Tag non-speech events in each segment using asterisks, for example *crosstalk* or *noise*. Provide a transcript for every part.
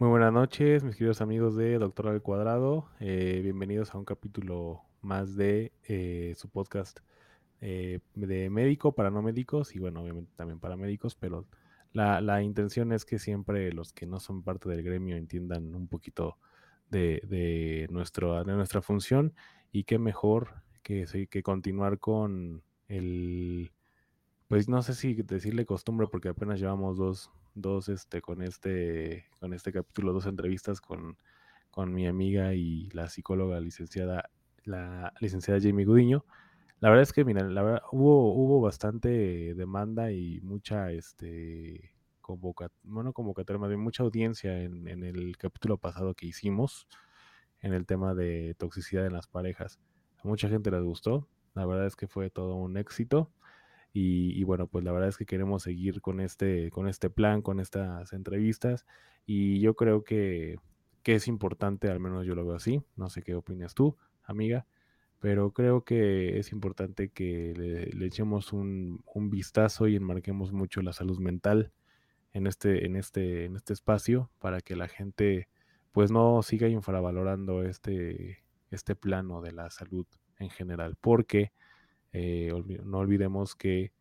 Muy buenas noches, mis queridos amigos de Doctor al Cuadrado. Eh, bienvenidos a un capítulo más de eh, su podcast eh, de médico para no médicos y bueno, obviamente también para médicos, pero la, la, intención es que siempre los que no son parte del gremio entiendan un poquito de, de, nuestro, de nuestra función y qué mejor que, que continuar con el, pues no sé si decirle costumbre porque apenas llevamos dos, dos este, con este, con este capítulo, dos entrevistas con, con mi amiga y la psicóloga licenciada, la licenciada Jamie Gudiño. La verdad es que, mira, la verdad, hubo, hubo bastante demanda y mucha, este, convoca, bueno, convocatoria, más bien mucha audiencia en, en, el capítulo pasado que hicimos en el tema de toxicidad en las parejas. A mucha gente les gustó, la verdad es que fue todo un éxito. Y, bueno, pues la verdad es que queremos seguir con este, con este plan, con estas entrevistas. Y yo creo que, que es importante, al menos yo lo veo así. No sé qué opinas tú, amiga pero creo que es importante que le, le echemos un, un, vistazo y enmarquemos mucho la salud mental en este, en este, en este espacio para que la gente pues no siga infravalorando este, este plano de la salud en general, porque eh, no olvidemos que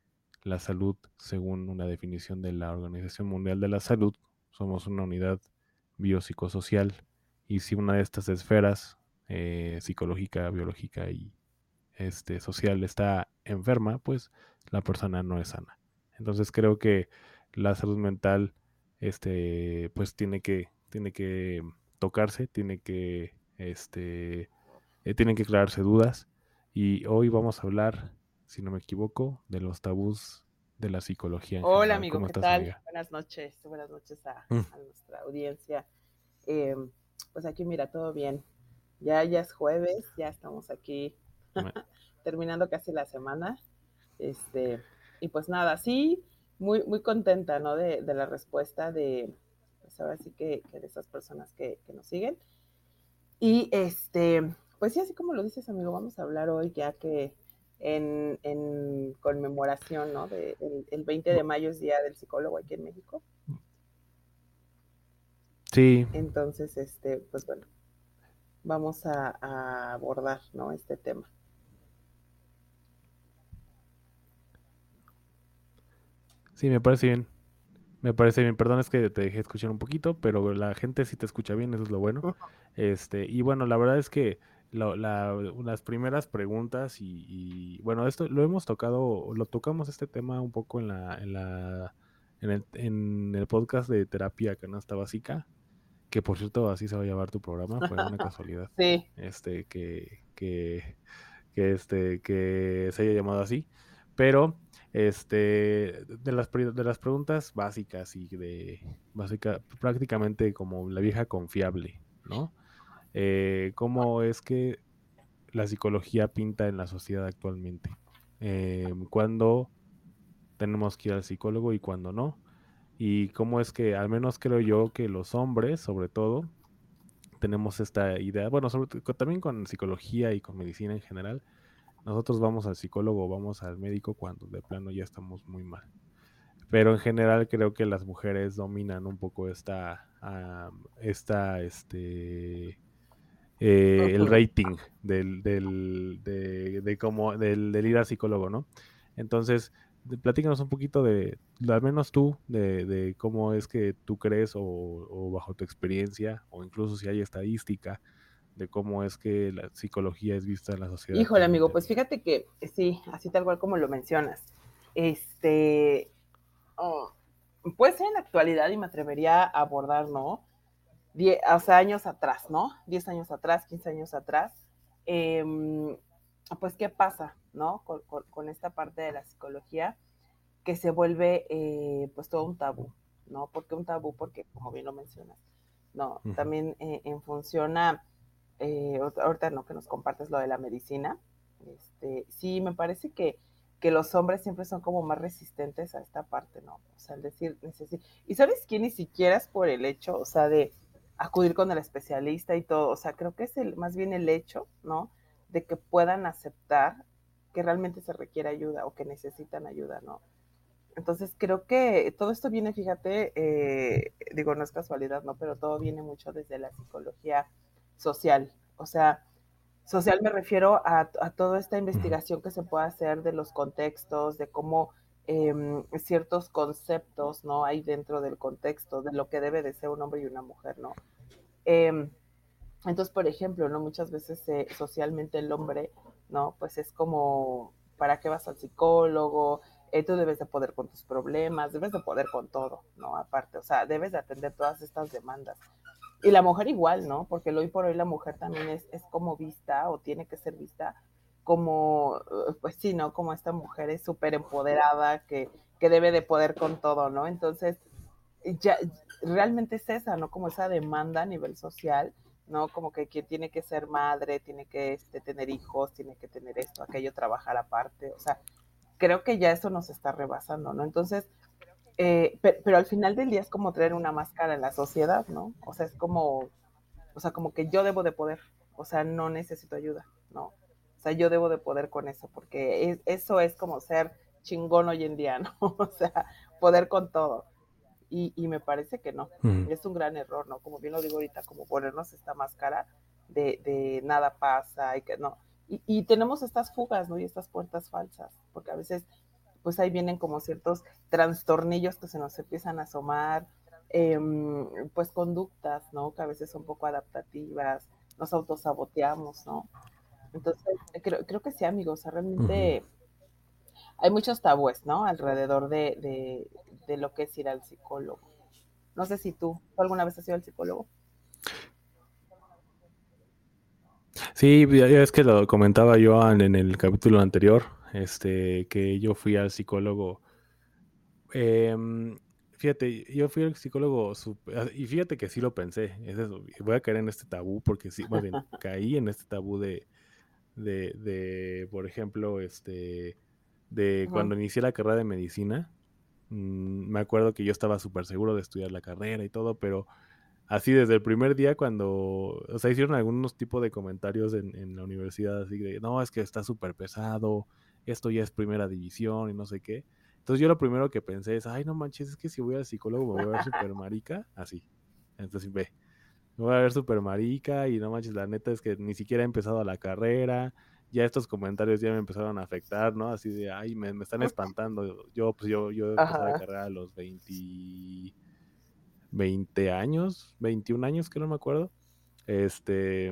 la salud, según una definición de la Organización Mundial de la Salud, somos una unidad biopsicosocial y si una de estas esferas eh, psicológica, biológica y este, social está enferma, pues la persona no es sana. Entonces creo que la salud mental, este, pues tiene que, tiene que tocarse, tiene que, este, eh, tienen que aclararse dudas. Y hoy vamos a hablar, si no me equivoco, de los tabús de la psicología. Hola, general. amigo, ¿qué estás, tal? Amiga? Buenas noches, buenas noches a, mm. a nuestra audiencia. Eh, pues aquí, mira, todo bien. Ya, ya es jueves, ya estamos aquí *laughs* terminando casi la semana. Este, y pues nada, sí, muy, muy contenta, ¿no? De, de la respuesta de, pues ahora sí que, que de esas personas que, que, nos siguen. Y este, pues sí, así como lo dices, amigo, vamos a hablar hoy ya que en, en conmemoración, ¿no? De, el, el 20 de mayo es Día del Psicólogo aquí en México. Sí. Entonces, este, pues bueno, vamos a, a abordar ¿no? este tema. Sí, me parece bien. Me parece bien. Perdón, es que te dejé escuchar un poquito, pero la gente sí te escucha bien, eso es lo bueno. Este, y bueno, la verdad es que la, la, las primeras preguntas y, y, bueno, esto lo hemos tocado, lo tocamos este tema un poco en la, en la, en el, en el podcast de terapia canasta básica, que por cierto así se va a llamar tu programa, fue una *laughs* casualidad. Sí. Este, que, que, que, este, que se haya llamado así. Pero, este, de las, de las preguntas básicas y de, básica, prácticamente como la vieja confiable, ¿no? Eh, ¿Cómo es que la psicología pinta en la sociedad actualmente? Eh, ¿Cuándo tenemos que ir al psicólogo y cuándo no? y cómo es que, al menos creo yo, que los hombres, sobre todo, tenemos esta idea, bueno, sobre, también con psicología y con medicina en general, nosotros vamos al psicólogo, vamos al médico cuando de plano ya estamos muy mal. Pero en general creo que las mujeres dominan un poco esta, uh, esta, este, eh, el rating del, del, de, de cómo, del, del ir al psicólogo, ¿no? Entonces, platícanos un poquito de, al menos tú, de, de cómo es que tú crees o, o, bajo tu experiencia, o incluso si hay estadística, de cómo es que la psicología es vista en la sociedad. Híjole, amigo, pues fíjate que sí, así tal cual como lo mencionas. Este, oh, pues en la actualidad, y me atrevería a abordar, ¿no? Die, o sea, años atrás, ¿no? 10 años atrás, 15 años atrás. Eh, pues, ¿qué pasa, no? Con, esta parte de la psicología que se vuelve, eh, pues, todo un tabú, ¿no? ¿Por qué un tabú? Porque, como bien lo mencionas, no, también eh, en función a, eh, ahorita no que nos compartes lo de la medicina, este, sí, me parece que, que los hombres siempre son como más resistentes a esta parte, ¿no? O sea, el decir, y sabes quién ni siquiera es por el hecho, o sea, de acudir con el especialista y todo, o sea, creo que es el, más bien el hecho, ¿no? De que puedan aceptar que realmente se requiere ayuda o que necesitan ayuda, ¿no? Entonces creo que todo esto viene, fíjate, eh, digo, no es casualidad, ¿no? Pero todo viene mucho desde la psicología social. O sea, social me refiero a, toda esta investigación que se puede hacer de los contextos, de cómo em, ciertos conceptos, ¿no? Hay dentro del contexto de lo que debe de ser un hombre y una mujer, ¿no? Em, entonces, por ejemplo, ¿no? Muchas veces socialmente el hombre, ¿no? Pues es como, ¿para qué vas al psicólogo? Eh, tú debes de poder con tus problemas, debes de poder con todo, ¿no? Aparte, o sea, debes de atender todas estas demandas. Y la mujer igual, ¿no? Porque hoy por hoy la mujer también es, es como vista o tiene que ser vista como, eh, pues sí, ¿no? Como esta mujer es súper empoderada, que, que debe de poder con todo, ¿no? Entonces, ya realmente es esa, ¿no? Como esa demanda a nivel social, ¿no? Como que, que tiene que ser madre, tiene que este, tener hijos, tiene que tener esto, aquello, trabajar aparte, o sea, creo que ya eso nos está rebasando, ¿no? Entonces, eh, pero, al final del día es como traer una máscara en la sociedad, ¿no? O sea, es como, o sea, como que yo debo de poder, o sea, no necesito ayuda, ¿no? O sea, yo debo de poder con eso, porque eso es como ser chingón hoy en día, *laughs* ¿no? O sea, poder con todo. Y, y me parece que no, es un gran error, ¿no? Como bien lo digo ahorita, como ponernos esta máscara de, de nada pasa y que no y, tenemos estas fugas, ¿no? Y estas puertas falsas, porque a veces, pues ahí vienen como ciertos trastornillos que se nos empiezan a asomar, em, pues conductas, ¿no? Que a veces son poco adaptativas, nos autosaboteamos, ¿no? Entonces, creo, creo que sí, amigos, realmente hay muchos tabúes, ¿no? Alrededor de, de, de, lo que es ir al psicólogo. No sé si tú, ¿tú alguna vez has ido al psicólogo? Sí, ya es que lo comentaba yo en el capítulo anterior, este, que yo fui al psicólogo. Em, fíjate, yo fui al psicólogo ah, y fíjate que sí lo pensé. voy a caer en este tabú porque sí, más bien, *laughs* caí en este tabú de, de, de por ejemplo, este, de cuando inicié la carrera de medicina. Mm, me acuerdo que yo estaba súper seguro de estudiar la carrera y todo, pero así desde el primer día cuando, o sea, hicieron algunos tipos de comentarios en, la universidad, así de, no, es que está súper pesado, esto ya es primera división y no sé qué. Entonces yo lo primero que pensé es, ay, no manches, es que si voy al psicólogo me voy a ver *laughs* súper marica, así. Entonces ve, me voy a ver súper marica y no manches, la neta es que ni siquiera he empezado la carrera, ya estos comentarios ya me empezaron a afectar, ¿no? Así de, ay, me, están espantando. Yo, pues yo, yo empecé la carrera a los 20 20 años, 21 años, que no me acuerdo. Este,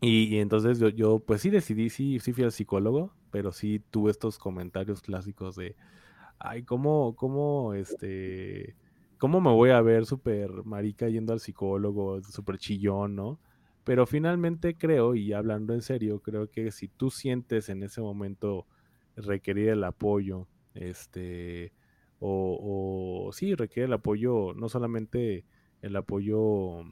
y, entonces yo, yo, pues sí decidí, sí, sí fui al psicólogo, pero sí tuve estos comentarios clásicos de, ay, ¿cómo, cómo, este, cómo me voy a ver súper marica yendo al psicólogo, súper chillón, ¿no? Pero finalmente creo, y hablando en serio, creo que si tú sientes en ese momento requerir el apoyo, este, o, sí requiere el apoyo, no solamente el apoyo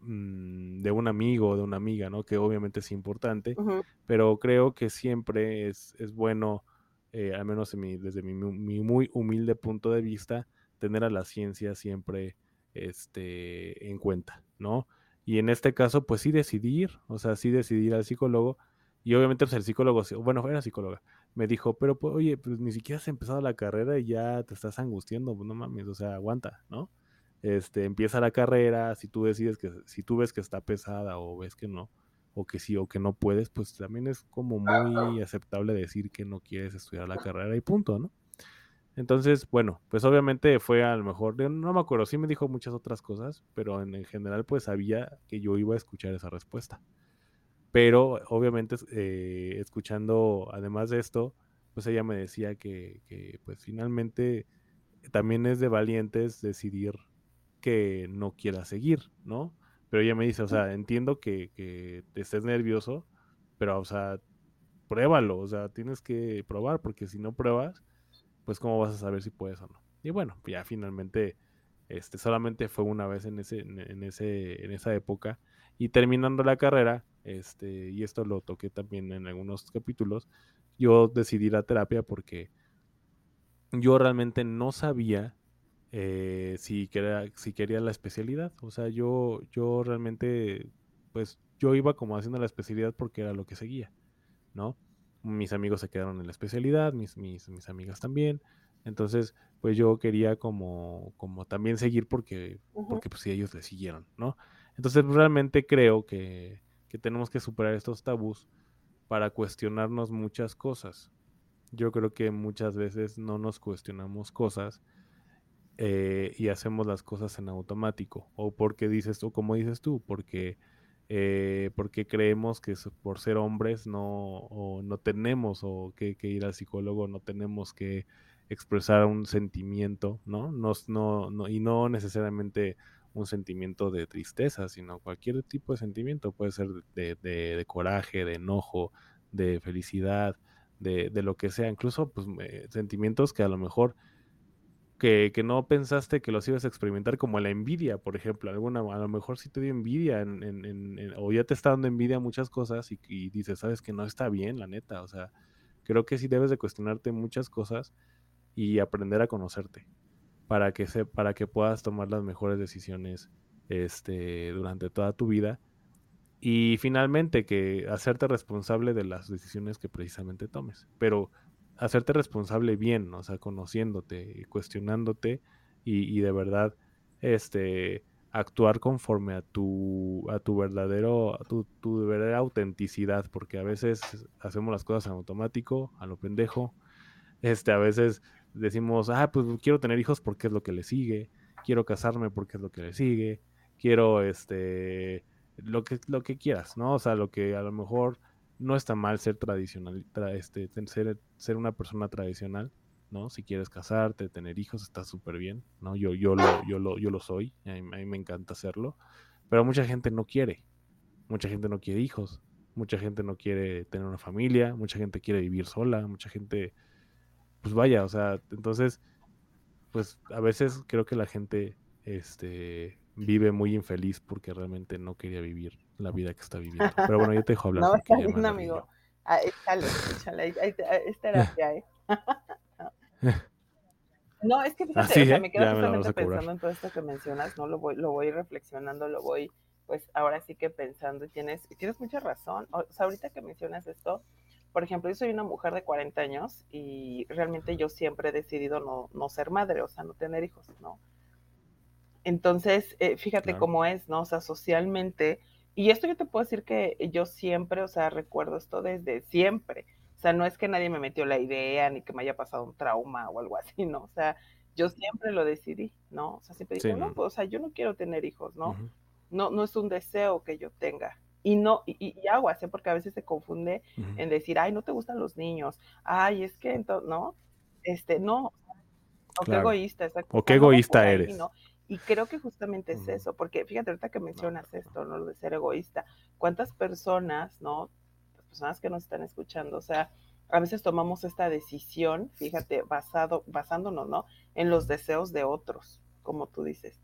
mm, de un amigo o de una amiga, ¿no? Que obviamente es importante, pero creo que siempre es, es bueno, eh, al menos desde mi, muy humilde punto de vista, tener a la ciencia siempre este, en cuenta, ¿no? Y en este caso, pues sí decidir, o sea, sí decidir al psicólogo, y obviamente pues, el psicólogo, bueno, era psicóloga, me dijo, pero pues, oye, pues ni siquiera has empezado la carrera y ya te estás angustiando, pues no mames, o sea, aguanta, ¿no? Este, empieza la carrera, si tú decides que, si tú ves que está pesada o ves que no, o que sí o que no puedes, pues también es como muy aceptable decir que no quieres estudiar la carrera y punto, ¿no? Entonces, bueno, pues obviamente fue a lo mejor, no me acuerdo, sí me dijo muchas otras cosas, pero en, general pues sabía que yo iba a escuchar esa respuesta. Pero obviamente eh, escuchando, además de esto, pues ella me decía que, que, pues finalmente también es de valientes decidir que no quiera seguir, ¿no? Pero ella me dice, o sea, entiendo que, que te estés nervioso, pero, o sea, pruébalo, o sea, tienes que probar, porque si no pruebas, pues cómo vas a saber si puedes o no. Y bueno, ya finalmente, este, solamente fue una vez en ese, en ese, en esa época, y terminando la carrera, este, y esto lo toqué también en algunos capítulos, yo decidí la terapia porque yo realmente no sabía eh, si, quería, si quería la especialidad. O sea, yo, yo realmente, pues yo iba como haciendo la especialidad porque era lo que seguía, ¿no? Mis amigos se quedaron en la especialidad, mis, mis, mis amigas también. Entonces, pues yo quería como, como también seguir porque, porque pues ellos le siguieron, ¿no? Entonces, realmente creo que, que tenemos que superar estos tabús para cuestionarnos muchas cosas. Yo creo que muchas veces no nos cuestionamos cosas eh, y hacemos las cosas en automático. O porque dices, o como dices tú, porque, eh, porque creemos que por ser hombres no, no tenemos o que, ir al psicólogo, no tenemos que expresar un sentimiento, ¿no? No, no, Y no necesariamente un sentimiento de tristeza, sino cualquier tipo de sentimiento. Puede ser de, coraje, de enojo, de felicidad, de, de, lo que sea. Incluso pues, sentimientos que a lo mejor que, que, no pensaste que los ibas a experimentar, como la envidia, por ejemplo. Alguna, a lo mejor sí te dio envidia en, en, o ya te está dando envidia muchas cosas y, y, dices, sabes que no está bien, la neta. O sea, creo que sí debes de cuestionarte muchas cosas y aprender a conocerte para que, se, para que puedas tomar las mejores decisiones este, durante toda tu vida. Y finalmente, que hacerte responsable de las decisiones que precisamente tomes. Pero hacerte responsable bien, o sea, conociéndote, cuestionándote y, de verdad, este, actuar conforme a tu, a tu verdadero, a tu, tu verdadera autenticidad, porque a veces hacemos las cosas en automático, a lo pendejo, este, a veces decimos, ah, pues quiero tener hijos porque es lo que le sigue, quiero casarme porque es lo que le sigue, quiero, este, lo que, lo que quieras, ¿no? O sea, lo que a lo mejor no está mal ser tradicional, este, ser, una persona tradicional, ¿no? Si quieres casarte, tener hijos, está súper bien, ¿no? Yo, yo, lo, yo, lo, yo lo soy, a mí, me encanta hacerlo, pero mucha gente no quiere, mucha gente no quiere hijos, mucha gente no quiere tener una familia, mucha gente quiere vivir sola, mucha gente, pues vaya, o sea, entonces, pues a veces creo que la gente, este, vive muy infeliz porque realmente no quería vivir la vida que está viviendo. *laughs* Pero bueno, yo te dejo hablar. No, está bien, amigo. Ah, échale, échale, es terapia, ¿eh? *laughs* No, es que fíjate, o sea, ¿eh? me quedo justamente pensando en todo esto que mencionas, ¿no? Lo voy, lo voy reflexionando, lo voy, pues ahora sí que pensando, y tienes, tienes mucha razón. O sea, ahorita que mencionas esto, por ejemplo, yo soy una mujer de 40 años y realmente yo siempre he decidido no, no ser madre, o sea, no tener hijos, ¿no? Entonces, eh, fíjate cómo es, ¿no? O sea, socialmente, y esto yo te puedo decir que yo siempre, o sea, recuerdo esto desde siempre. O sea, no es que nadie me metió la idea ni que me haya pasado un trauma o algo así, *laughs* ¿no? O sea, yo siempre lo decidí, ¿no? O sea, siempre dije, no, pues, o sea, yo no quiero tener hijos, ¿no? No, no es un deseo que yo tenga. Y no, y, y aguas, ¿eh? porque a veces se confunde en decir, ay, no te gustan los niños, ay, es que entonces, ¿no? Este, no, o qué egoísta, exacto. O qué egoísta eres. ¿no? Y creo que justamente es eso, porque fíjate ahorita que mencionas esto, ¿no? Lo de ser egoísta. ¿Cuántas personas, ¿no? Las personas que nos están escuchando, o sea, a veces tomamos esta decisión, fíjate, basado, basándonos, ¿no? En los deseos de otros, como tú dices.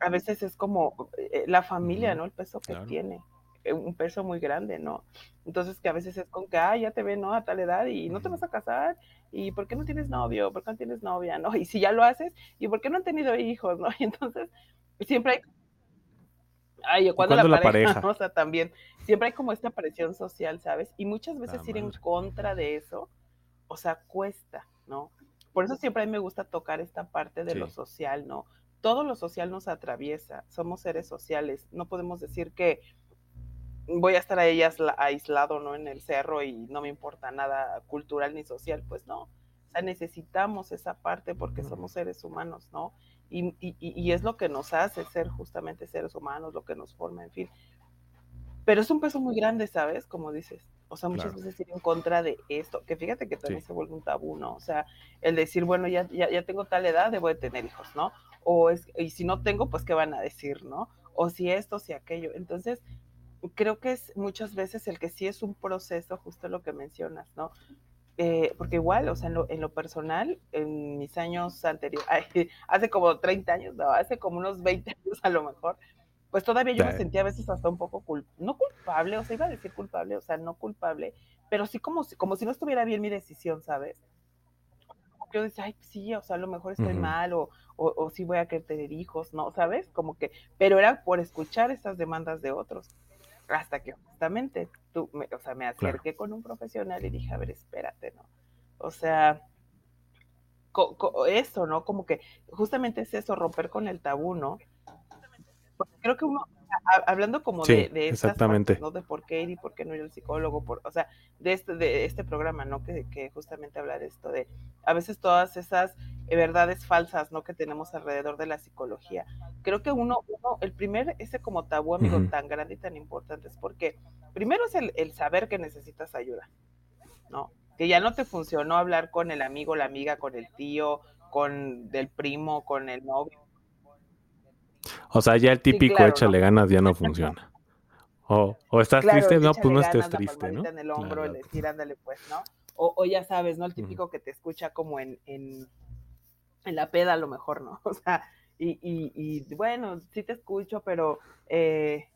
A veces es como eh, la familia, ¿no? El peso que tiene. Eh, un peso muy grande, ¿no? Entonces que a veces es con que, ah, ya te ven, ¿no? A tal edad y no te vas a casar, y ¿por qué no tienes novio? ¿Por qué no tienes novia? ¿No? *laughs* Y si ya lo haces, ¿y por qué no han tenido hijos? ¿No? *laughs* Y entonces siempre hay... Ay, cuando, la, pareja, *laughs* O sea, también, siempre hay como esta presión social, ¿sabes? Y muchas veces ir en contra de eso, o sea, cuesta, ¿no? Por eso siempre a mí me gusta tocar esta parte de lo social, ¿no? Todo lo social nos atraviesa, somos seres sociales, no podemos decir que voy a estar a ellas aislado, ¿no? En el cerro y no me importa nada cultural ni social, pues no. O sea, necesitamos esa parte porque somos seres humanos, ¿no? Y, y, y, es lo que nos hace ser justamente seres humanos, lo que nos forma, en fin. Pero es un peso muy grande, ¿sabes? Como dices. O sea, muchas veces ir en contra de esto, que fíjate que también se vuelve un tabú, ¿no? O sea, el decir, bueno, ya, ya, ya tengo tal edad, debo de tener hijos, ¿no? O es, y si no tengo, pues, ¿qué van a decir, no? O si esto, si aquello. Entonces, creo que es muchas veces el que sí es un proceso, justo lo que mencionas, ¿no? Eh, porque igual, o sea, en lo, personal, en mis años anteriores, *laughs* hace como 30 años, no, hace como unos 20 años a lo mejor, pues todavía yo me sentía a veces hasta un poco culpable, no culpable, o sea, iba a decir culpable, o sea, no culpable, pero sí como si, como si no estuviera bien mi decisión, ¿sabes? yo decía, ay, sí, o sea, a lo mejor estoy mal o, o, sí voy a querer tener hijos, ¿no? ¿Sabes? Como que, pero era por escuchar estas demandas de otros. Hasta que justamente tú, me, o sea, me acerqué con un profesional y dije, a ver, espérate, ¿no? O sea, eso, ¿no? Como que justamente es eso, romper con el tabú, ¿no? Porque creo que uno, hablando como de, de exactamente. ¿no? De por qué ir y por qué no ir al psicólogo, por, o sea, de este, de este programa, ¿no? Que, que justamente habla de esto, de a veces todas esas eh, verdades falsas, ¿no? Que tenemos alrededor de la psicología. Creo que uno, uno el primer, ese como tabú, amigo, tan grande y tan importante es porque primero es el, el saber que necesitas ayuda, ¿no? Que ya no te funcionó hablar con el amigo, la amiga, con el tío, con el primo, con el novio, o sea, ya el típico échale ganas ya no *laughs* funciona. O, o estás triste, no, pues no estés triste, ¿no? en el hombro, el decir, ándale, pues, ¿no? O, o, ya sabes, ¿no? El típico que te escucha como en, en, en, la peda, a lo mejor, ¿no? *laughs* O sea, y, y, y bueno, sí te escucho, pero eh,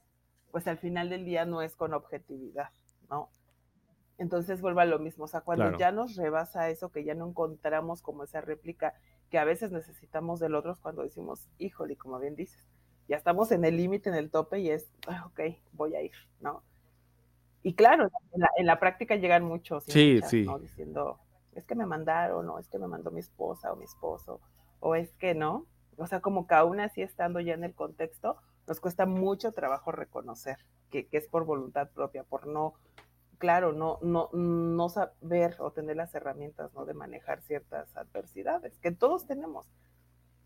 pues al final del día no es con objetividad, ¿no? Entonces vuelva a lo mismo, o sea, cuando ya nos rebasa eso, que ya no encontramos como esa réplica que a veces necesitamos del otro, cuando decimos, híjole, como bien dices, ya estamos en el límite, en el tope y es, ah, ok, voy a ir, ¿no? Y claro, en la, práctica llegan muchos, sí, sí. Diciendo, es que me mandaron, o es que me mandó mi esposa o mi esposo, o es que no. O sea, como que aún así estando ya en el contexto, nos cuesta mucho trabajo reconocer que, que es por voluntad propia, por no, claro, no, no, no saber o tener las herramientas, ¿no? De manejar ciertas adversidades que todos tenemos.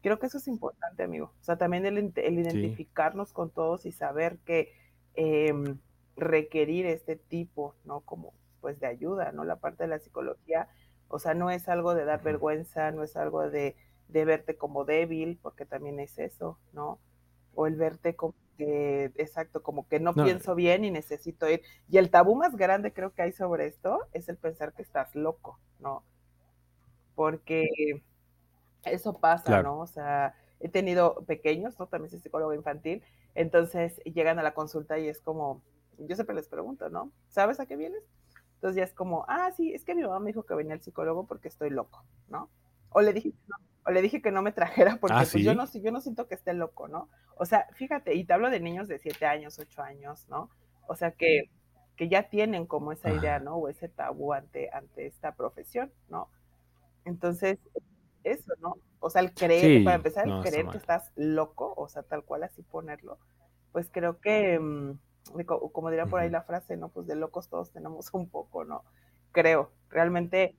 Creo que eso es importante, amigo. O sea, también el, identificarnos con todos y saber que em, requerir este tipo, ¿no? Como pues de ayuda, ¿no? La parte de la psicología, o sea, no es algo de dar vergüenza, no es algo de, de verte como débil, porque también es eso, ¿no? O el verte como que, exacto, como que no, no, pienso bien y necesito ir. Y el tabú más grande creo que hay sobre esto es el pensar que estás loco, ¿no? Porque eso pasa, ¿no? O sea, he tenido pequeños, ¿no? También soy psicólogo infantil, entonces llegan a la consulta y es como, yo siempre les pregunto, ¿no? ¿Sabes a qué vienes? Entonces ya es como, ah, sí, es que mi mamá me dijo que venía al psicólogo porque estoy loco, ¿no? O le dije, no, o le dije que no me trajera porque ah, pues, yo, no, yo no siento que esté loco, ¿no? O sea, fíjate, y te hablo de niños de 7 años, 8 años, ¿no? O sea, que, que ya tienen como esa idea, ¿no? O ese tabú ante, ante esta profesión, ¿no? Entonces, eso, ¿no? O sea, el creer, para empezar, el creer que estás loco, o sea, tal cual así ponerlo, pues creo que, mm, como diría por ahí la frase, ¿no? Pues de locos todos tenemos un poco, ¿no? Creo, realmente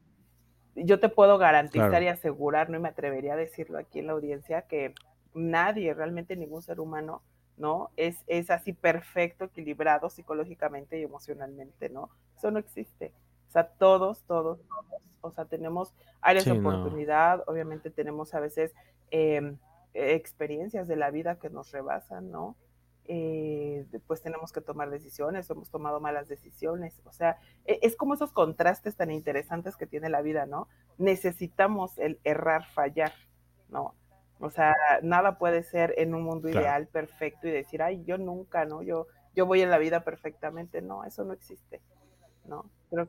yo te puedo garantizar y asegurar, ¿no? Y me atrevería a decirlo aquí en la audiencia, que nadie, realmente ningún ser humano, ¿no? Es, es así perfecto, equilibrado psicológicamente y emocionalmente, ¿no? Eso no existe. O sea, todos, todos, todos o sea, tenemos áreas de oportunidad, obviamente tenemos a veces em, experiencias de la vida que nos rebasan, ¿no? Eh, después tenemos que tomar decisiones, hemos tomado malas decisiones, o sea, e, es como esos contrastes tan interesantes que tiene la vida, ¿no? Necesitamos el errar, fallar, ¿no? O sea, nada puede ser en un mundo ideal, perfecto y decir, ay, yo nunca, ¿no? Yo, yo voy en la vida perfectamente, no, eso no existe, ¿no? Pero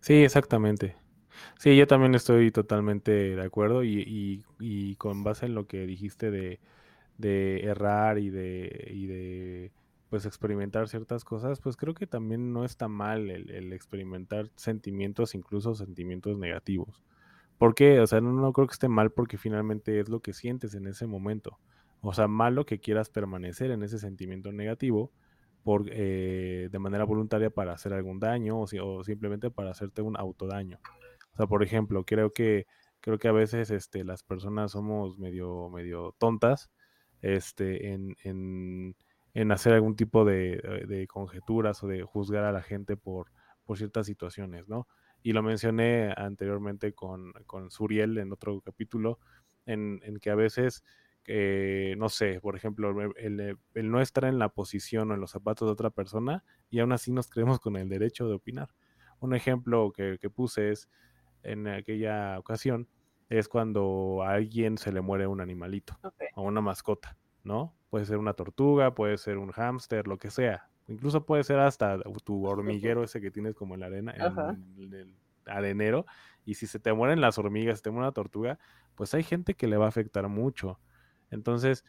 Sí, exactamente. Sí, yo también estoy totalmente de acuerdo y, y, con base en lo que dijiste de, de errar y de, y de pues experimentar ciertas cosas, pues creo que también no está mal el, experimentar sentimientos, incluso sentimientos negativos. ¿Por qué? O sea, no, no creo que esté mal porque finalmente es lo que sientes en ese momento. O sea, malo que quieras permanecer en ese sentimiento negativo, por, eh, de manera voluntaria para hacer algún daño o, simplemente para hacerte un autodaño. O sea, por ejemplo, creo que, creo que a veces este, las personas somos medio, medio tontas este, en, en, en hacer algún tipo de, de, conjeturas o de juzgar a la gente por, por ciertas situaciones, ¿no? Y lo mencioné anteriormente con, con Suriel en otro capítulo, en, en que a veces eh, no sé, por ejemplo, el, no estar en la posición o en los zapatos de otra persona y aún así nos creemos con el derecho de opinar. Un ejemplo que, puse es en aquella ocasión es cuando a alguien se le muere un animalito o una mascota, ¿no? Puede ser una tortuga, puede ser un hámster, lo que sea. Incluso puede ser hasta tu hormiguero ese que tienes como en la arena, en, el arenero. Y si se te mueren las hormigas, si te muere una tortuga, pues hay gente que le va a afectar mucho. Entonces,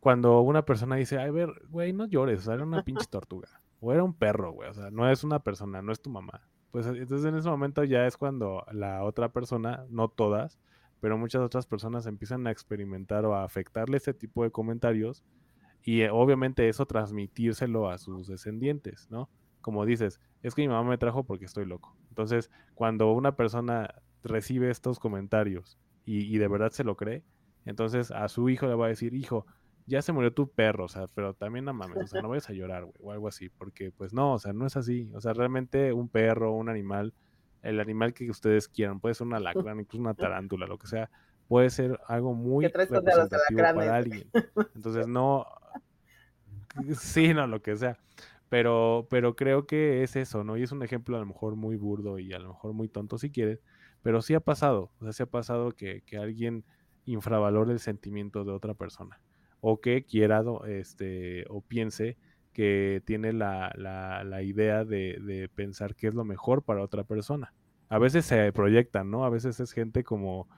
cuando una persona dice, ay, ver, güey, no llores, o sea, era una pinche tortuga, o era un perro, güey, o sea, no es una persona, no es tu mamá. Pues entonces en ese momento ya es cuando la otra persona, no todas, pero muchas otras personas empiezan a experimentar o a afectarle ese tipo de comentarios y eh, obviamente eso transmitírselo a sus descendientes, ¿no? Como dices, es que mi mamá me trajo porque estoy loco. Entonces, cuando una persona recibe estos comentarios y, y de verdad se lo cree, entonces a su hijo le va a decir, hijo, ya se murió tu perro, o sea, pero también no mames, o sea, no vayas a llorar, güey, o algo así, porque pues no, o sea, no es así, o sea, realmente un perro, un animal, el animal que ustedes quieran, puede ser una lacrana, incluso una tarántula, lo que sea, puede ser algo muy representativo para alguien. Entonces no, *laughs* sí, no, lo que sea. Pero, pero creo que es eso, ¿no? Y es un ejemplo a lo mejor muy burdo y a lo mejor muy tonto si quieres, pero sí ha pasado, o sea, sí ha pasado que, que alguien infravalore el sentimiento de otra persona o que quiera este, o piense que tiene la, la, idea de, pensar que es lo mejor para otra persona. A veces se proyectan, ¿no? A veces es gente como,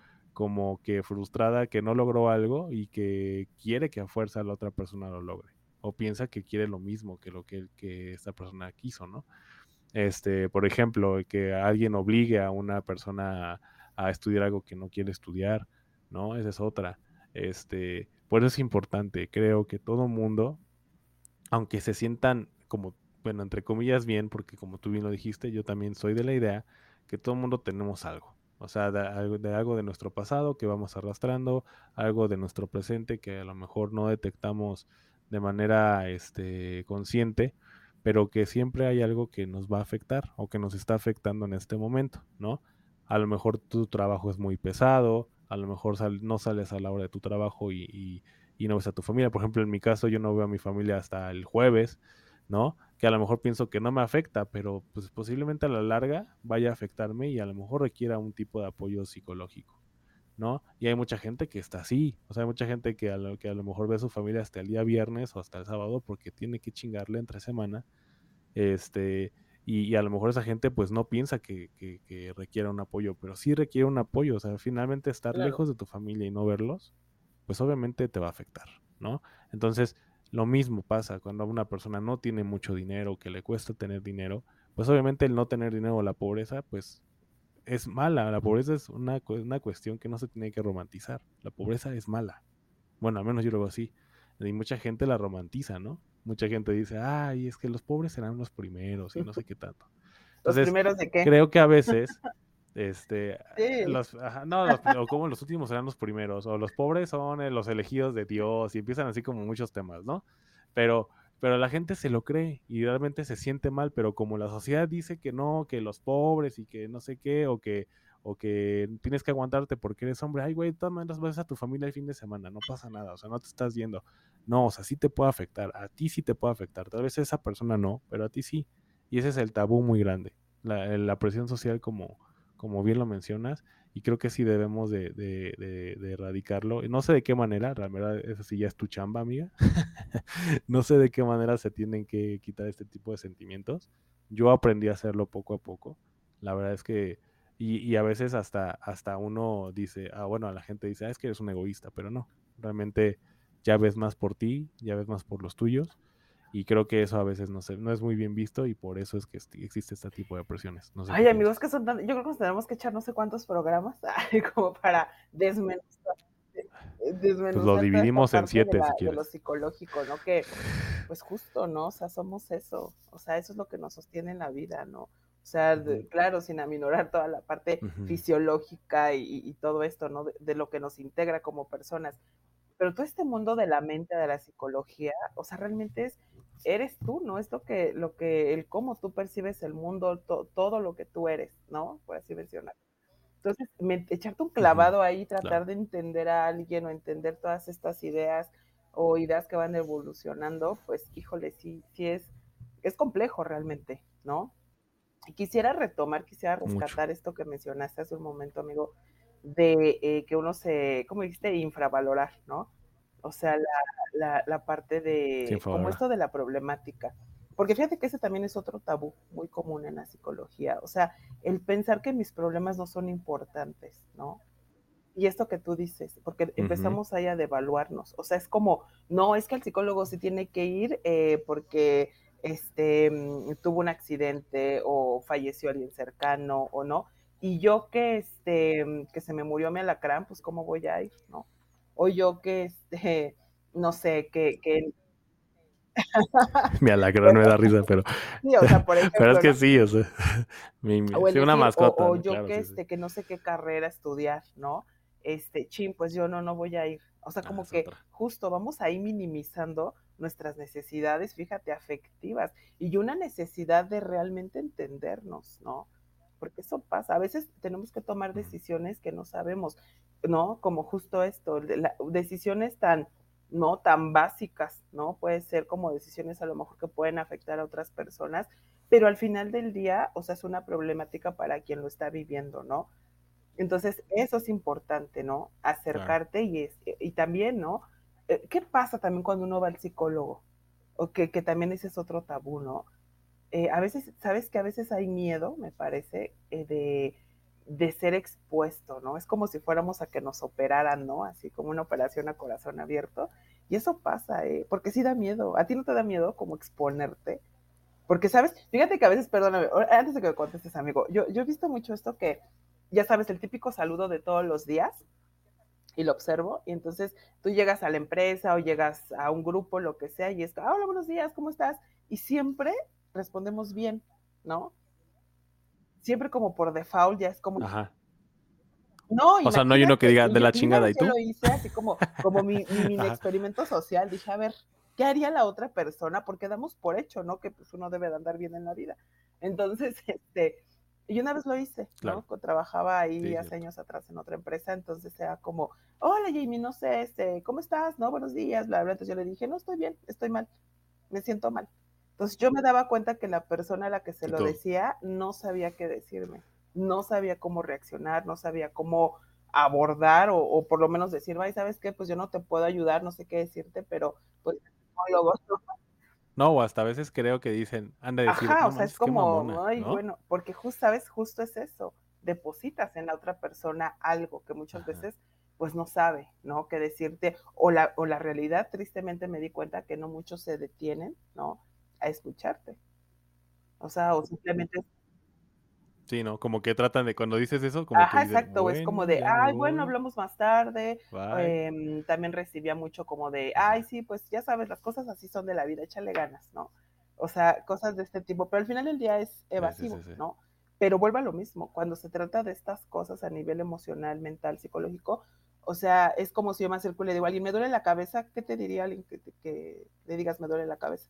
que frustrada que no logró algo y que quiere que a fuerza la otra persona lo logre. O piensa que quiere lo mismo que lo que, que esta persona quiso, ¿no? Este, por ejemplo, que alguien obligue a una persona a, a estudiar algo que no quiere estudiar, ¿no? Esa es otra. Este, por eso es importante, creo que todo mundo, aunque se sientan como, bueno, entre comillas bien, porque como tú bien lo dijiste, yo también soy de la idea que todo mundo tenemos algo. O sea, de, algo de nuestro pasado que vamos arrastrando, algo de nuestro presente que a lo mejor no detectamos de manera este, consciente, pero que siempre hay algo que nos va a afectar o que nos está afectando en este momento, ¿no? A lo mejor tu trabajo es muy pesado, a lo mejor no sales a la hora de tu trabajo y, no ves a tu familia. Por ejemplo, en mi caso, yo no veo a mi familia hasta el jueves, ¿no? Que a lo mejor pienso que no me afecta, pero pues posiblemente a la larga vaya a afectarme y a lo mejor requiera un tipo de apoyo psicológico, ¿no? Y hay mucha gente que está así, o sea, hay mucha gente que a lo, que a lo mejor ve a su familia hasta el día viernes o hasta el sábado porque tiene que chingarle entre semana, este, y, a lo mejor esa gente pues no piensa que, que, requiera un apoyo, pero sí requiere un apoyo. O sea, finalmente estar lejos de tu familia y no verlos, pues obviamente te va a afectar, ¿no? Entonces, lo mismo pasa cuando una persona no tiene mucho dinero, que le cuesta tener dinero, pues obviamente el no tener dinero o la pobreza, pues es mala. La pobreza es una, una cuestión que no se tiene que romantizar. La pobreza es mala. Bueno, al menos yo lo veo así. Y mucha gente la romantiza, ¿no? Mucha gente dice, ay, es que los pobres serán los primeros y no sé qué tanto. *laughs* ¿Los primeros de qué? Creo que a veces, este, *laughs* los, no, o como los últimos serán los primeros, o los pobres son eh, los elegidos de Dios, y empiezan así como muchos temas, ¿no? Pero, pero la gente se lo cree y realmente se siente mal, pero como la sociedad dice que no, que los pobres y que no sé qué, o que o que tienes que aguantarte porque eres hombre, ay, güey, de todas maneras vas a tu familia el fin de semana, no pasa nada, o sea, no te estás yendo. No, o sea, sí te puede afectar, a ti sí te puede afectar, tal vez esa persona no, pero a ti sí. Y ese es el tabú muy grande, la, presión social como, como bien lo mencionas, y creo que sí debemos de, de, de, erradicarlo. No sé de qué manera, la verdad, eso sí ya es tu chamba, amiga. *laughs* no sé de qué manera se tienen que quitar este tipo de sentimientos. Yo aprendí a hacerlo poco a poco. La verdad es que y, a veces hasta, hasta uno dice, ah, bueno, a la gente dice, ah, es que eres un egoísta, pero no, realmente ya ves más por ti, ya ves más por los tuyos. Y creo que eso a veces no, se, no es muy bien visto y por eso es que existe este tipo de presiones. Ay, amigos, que son tan... Yo creo que tenemos que echar no sé cuántos programas *laughs* como para desmenuzar. Eh, pues lo dividimos en siete, de, si quieres. de lo psicológico, ¿no? Que, pues justo, ¿no? O sea, somos eso. O sea, eso es lo que nos sostiene en la vida, ¿no? O sea, claro, sin aminorar toda la parte fisiológica y, todo esto, ¿no? De, lo que nos integra como personas. Pero todo este mundo de la mente, de la psicología, o sea, realmente es, eres tú, ¿no? Es lo que, lo que, el cómo tú percibes el mundo, todo lo que tú eres, ¿no? Por así mencionar. Entonces, echarte un clavado ahí, tratar de entender a alguien o entender todas estas ideas o ideas que van evolucionando, pues, híjole, sí, sí es, es complejo realmente, ¿no? Quisiera retomar, quisiera rescatar esto que mencionaste hace un momento, amigo, de eh, que uno se, como dijiste, infravalorar, ¿no? O sea, la, la, parte de, como esto de la problemática. Porque fíjate que ese también es otro tabú muy común en la psicología. O sea, el pensar que mis problemas no son importantes, ¿no? Y esto que tú dices, porque empezamos ahí a devaluarnos. O sea, es como, no, es que el psicólogo sí tiene que ir eh, porque este, mm, tuvo un accidente o falleció alguien cercano o no. Y yo que, este, mm, que se me murió mi alacrán, pues cómo voy a ir, ¿no? O yo que, este, no sé, que, que *laughs* Mi alacrán me da risa, pero. *laughs* Sí, o sea, por ejemplo, *laughs* pero es que sí, o sea. Mi, una mascota. O, yo que, este, que no sé qué carrera estudiar, ¿no? Este, chin, pues yo no, no voy a ir. O sea, ah, como que justo vamos ahí minimizando nuestras necesidades, fíjate, afectivas y una necesidad de realmente entendernos, ¿no? Porque eso pasa. A veces tenemos que tomar decisiones que no sabemos, ¿no? Como justo esto, decisiones tan no tan básicas, ¿no? Puede ser como decisiones a lo mejor que pueden afectar a otras personas, pero al final del día, o sea, es una problemática para quien lo está viviendo, ¿no? Entonces, eso es importante, ¿no? Acercarte y, es, y también, ¿no? Eh, ¿Qué pasa también cuando uno va al psicólogo? O que, que también ese es otro tabú, ¿no? Eh, a veces, ¿sabes que a veces hay miedo, me parece, eh, de de ser expuesto, ¿no? Es como si fuéramos a que nos operaran, ¿no? Así como una operación a corazón abierto. Y eso pasa, ¿eh? Porque sí da miedo. ¿A ti no te da miedo como exponerte? Porque, ¿sabes? Fíjate que a veces, perdóname, antes de que me contestes, amigo, yo, yo he visto mucho esto que, ya sabes, el típico saludo de todos los días, y lo observo, y entonces tú llegas a la empresa o llegas a un grupo, lo que sea, y es, hola, buenos días, ¿cómo estás? Y siempre respondemos bien, ¿no? siempre como por default ya es como... Ajá. No, o sea, no hay uno que diga de la chingada y tú. Yo lo hice así como, como mi, mi, experimento social. Dije, a ver, ¿qué haría la otra persona? Porque damos por hecho, ¿no? Que pues uno debe de andar bien en la vida. Entonces, *laughs* este, y una vez lo hice, ¿no? Trabajaba ahí hace años atrás en otra empresa, entonces era como, hola Jamie, no sé, este, ¿cómo estás? No, buenos días, bla, bla. Entonces yo le dije, no, estoy bien, estoy mal, me siento mal. Entonces yo me daba cuenta que la persona a la que se lo decía no sabía qué decirme, no sabía cómo reaccionar, no sabía cómo abordar o, por lo menos decir, ay, ¿sabes qué? Pues yo no te puedo ayudar, no sé qué decirte, pero pues *laughs* No, o hasta a veces creo que dicen, anda a decir, Ajá, o sea, es como, ay, bueno, porque justo, ¿sabes? Justo es eso, depositas en la otra persona algo que muchas veces pues no sabe, ¿no? Qué decirte, o la, o la realidad, tristemente me di cuenta que no muchos se detienen, ¿no? a escucharte. O sea, o simplemente... Sí, ¿no? Como que tratan de, cuando dices eso, como Ajá, exacto, es como de, ay, bueno, hablamos más tarde. Em, también recibía mucho como de, ay, sí, pues ya sabes, las cosas así son de la vida, échale ganas, ¿no? O sea, cosas de este tipo, pero al final del día es evasivo, ¿no? Pero vuelve a lo mismo, cuando se trata de estas cosas a nivel emocional, mental, psicológico, o sea, es como si yo me acerco y le digo a alguien, me duele la cabeza, ¿qué te diría alguien que, que le digas, me duele la cabeza?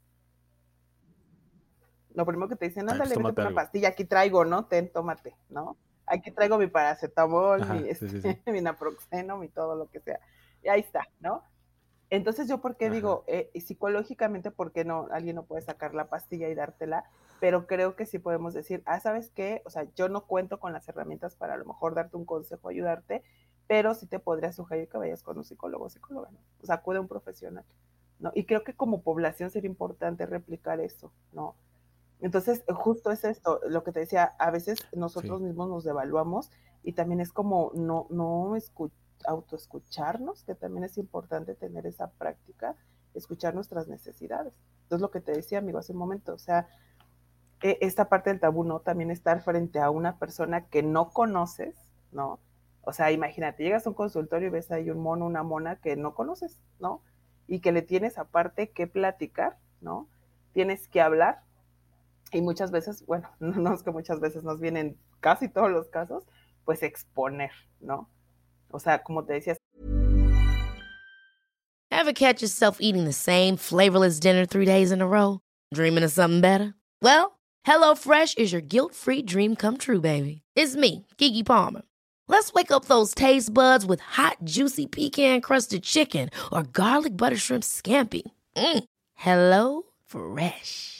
Lo primero que te dicen, pues ándale, vete una pastilla, aquí traigo, ¿no? Ten, tómate, ¿no? Aquí traigo mi paracetamol, mi, este, *laughs* mi naproxeno, mi todo lo que sea. Y ahí está, ¿no? Entonces yo, ¿por qué digo, eh, psicológicamente, ¿por qué no, alguien no puede sacar la pastilla y dártela? Pero creo que sí podemos decir, ah, ¿sabes qué? O sea, yo no cuento con las herramientas para a lo mejor darte un consejo, ayudarte, pero sí te podría sugerir que vayas con un psicólogo o psicóloga, ¿no? O sea, acude a un profesional, ¿no? Y creo que como población sería importante replicar eso, ¿no? Entonces, justo es esto, lo que te decía, a veces nosotros mismos nos devaluamos y también es como no, no autoescucharnos, que también es importante tener esa práctica, escuchar nuestras necesidades. Entonces, lo que te decía, amigo, hace un momento, o sea, e, esta parte del tabú, ¿no? También estar frente a una persona que no conoces, ¿no? O sea, imagínate, llegas a un consultorio y ves ahí un mono, una mona que no conoces, ¿no? Y que le tienes aparte que platicar, ¿no? Tienes que hablar, y muchas veces, bueno, *laughs* no es que muchas veces nos vienen casi todos los casos, pues exponer, ¿no? O sea, como te decías. Ever catch yourself eating the same flavorless dinner three days in a row? Dreaming of something better? Well, HelloFresh is your guilt-free dream come true, baby. It's me, Kiki Palmer. Let's wake up those taste buds with hot, juicy pecan crusted chicken or garlic butter shrimp scampi. Mm. Hello Fresh.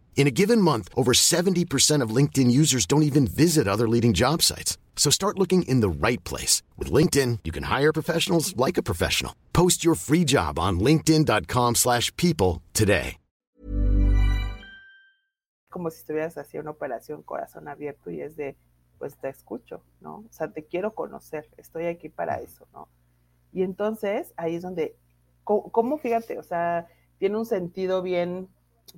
In a given month, over 70% of LinkedIn users don't even visit other leading job sites. So start looking in the right place. With LinkedIn, you can hire professionals like a professional. Post your free job on linkedin.com slash people today. Como si estuvieras haciendo una operación corazón abierto y es de, pues te escucho, ¿no? O sea, te quiero conocer, estoy aquí para eso, ¿no? Y entonces ahí es donde, ¿cómo, cómo fíjate? O sea, tiene un sentido bien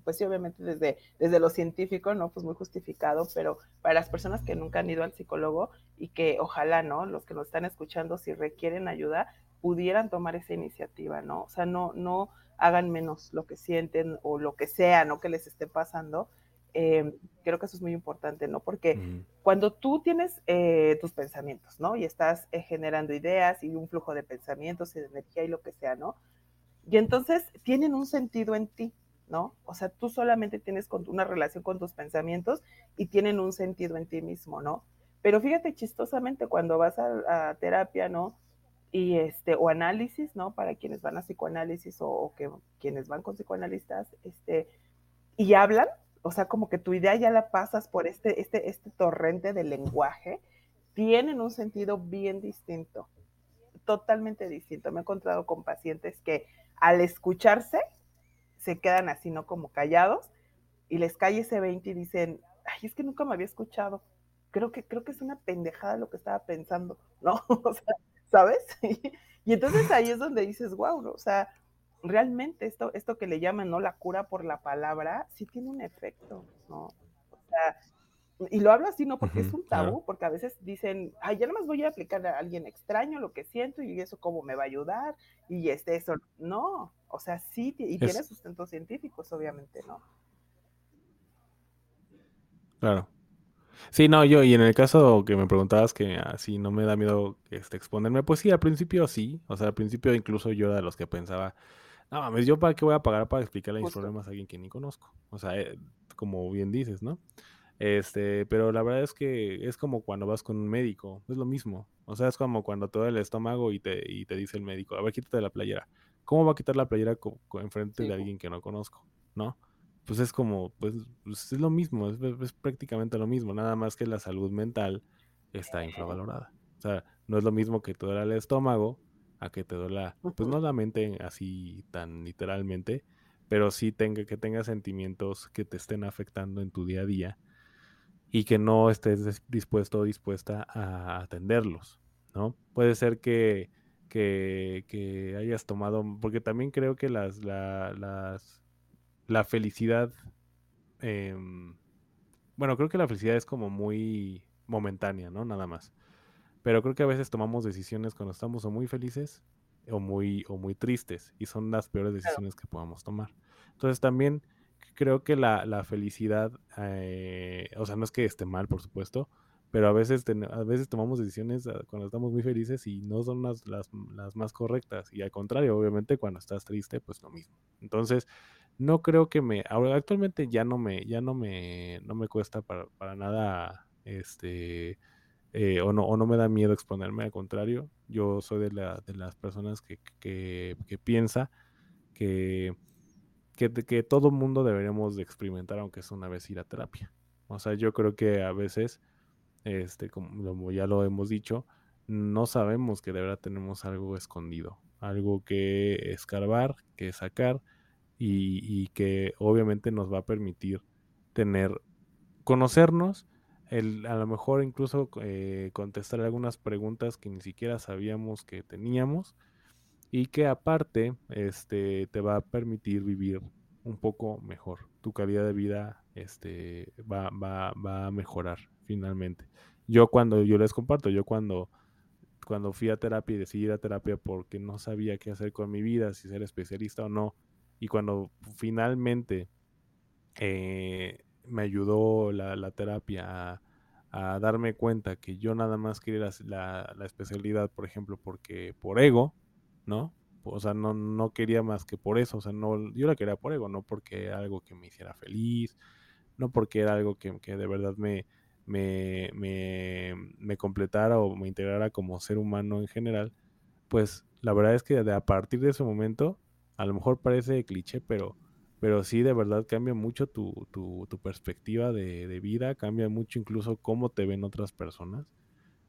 pues sí, obviamente desde, desde lo científico, ¿no? Pues muy justificado, pero para las personas que nunca han ido al psicólogo y que ojalá, ¿no? Los que nos están escuchando, si requieren ayuda, pudieran tomar esa iniciativa, ¿no? O sea, no, no hagan menos lo que sienten o lo que sea, ¿no? Que les esté pasando. Em, creo que eso es muy importante, ¿no? Porque cuando tú tienes eh, tus pensamientos, ¿no? Y estás eh, generando ideas y un flujo de pensamientos y de energía y lo que sea, ¿no? Y entonces tienen un sentido en ti, ¿no? O sea, tú solamente tienes una relación con tus pensamientos y tienen un sentido en ti mismo, ¿no? Pero fíjate chistosamente cuando vas a, terapia, ¿no? Y este, o análisis, ¿no? Para quienes van a psicoanálisis o, que quienes van con psicoanalistas, este, y hablan, o sea, como que tu idea ya la pasas por este, este, este torrente de lenguaje, tienen un sentido bien distinto, totalmente distinto. Me he encontrado con pacientes que al escucharse, se quedan así, ¿no? Como callados y les cae ese 20 y dicen, ay, es que nunca me había escuchado. Creo que, creo que es una pendejada lo que estaba pensando, *laughs* ¿no? O sea, ¿sabes? *laughs* y entonces ahí es donde dices, wow, ¿no? O sea, realmente esto, esto que le llaman, ¿no? La cura por la palabra, sí tiene un efecto, ¿no? O sea, y lo hablo así no porque es un tabú, porque a veces dicen, ay, ya más voy a aplicar a alguien extraño lo que siento y eso cómo me va a ayudar y este eso. No, o sea, sí, y tiene sustentos científicos, obviamente, ¿no? Claro. Sí, no, yo, y en el caso que me preguntabas que así no me da miedo este, exponerme, pues sí, al principio sí, o sea, al principio incluso yo era de los que pensaba, no mames, yo para qué voy a pagar para explicarle mis problemas a alguien que ni conozco, o sea, eh, como bien dices, ¿no? Este, pero la verdad es que es como cuando vas con un médico, es lo mismo. O sea, es como cuando te duele el estómago y te, y te dice el médico, a ver, quítate la playera. ¿Cómo va a quitar la playera en frente de alguien que no conozco? ¿No? Pues es como, pues, pues es lo mismo, es, prácticamente lo mismo, nada más que la salud mental está infravalorada. O sea, no es lo mismo que te duela el estómago a que te duela, pues no la mente así tan literalmente, pero sí tenga, que tenga sentimientos que te estén afectando en tu día a día y que no estés dispuesto o dispuesta a atenderlos, ¿no? Puede ser que, que, hayas tomado, porque también creo que las, la, las, la felicidad, em, bueno, creo que la felicidad es como muy momentánea, ¿no? Nada más. Pero creo que a veces tomamos decisiones cuando estamos o muy felices o muy, o muy tristes y son las peores decisiones que podamos tomar. Entonces también creo que la, la felicidad, eh, o sea, no es que esté mal, por supuesto, pero a veces, a veces tomamos decisiones ah, cuando estamos muy felices y no son las, las, las, más correctas. Y al contrario, obviamente, cuando estás triste, pues lo mismo. Entonces, no creo que me, actualmente ya no me, ya no me, no me cuesta para, para nada, este, eh, o, no, o no me da miedo exponerme, al contrario, yo soy de, la, de las personas que, que piensa que que, que todo mundo deberíamos de experimentar, aunque es una vez ir a terapia. O sea, yo creo que a veces, este, como ya lo hemos dicho, no sabemos que de verdad tenemos algo escondido, algo que escarbar, que sacar y, que obviamente nos va a permitir tener, conocernos, el, a lo mejor incluso eh, contestar algunas preguntas que ni siquiera sabíamos que teníamos y que aparte este, te va a permitir vivir un poco mejor. Tu calidad de vida este, va, va, va a mejorar finalmente. Yo cuando, yo les comparto, yo cuando, cuando fui a terapia y decidí ir a terapia porque no sabía qué hacer con mi vida, si ser especialista o no, y cuando finalmente eh, me ayudó la, terapia a, darme cuenta que yo nada más quería la, la, especialidad, por ejemplo, porque por ego, ¿no? O sea, no, no quería más que por eso, o sea, no, yo la quería por ego, no porque era algo que me hiciera feliz, no porque era algo que, que de verdad me, me, me, me, completara o me integrara como ser humano en general, pues la verdad es que a partir de ese momento, a lo mejor parece cliché, pero, pero sí de verdad cambia mucho tu, tu, tu perspectiva de, de, vida, cambia mucho incluso cómo te ven otras personas,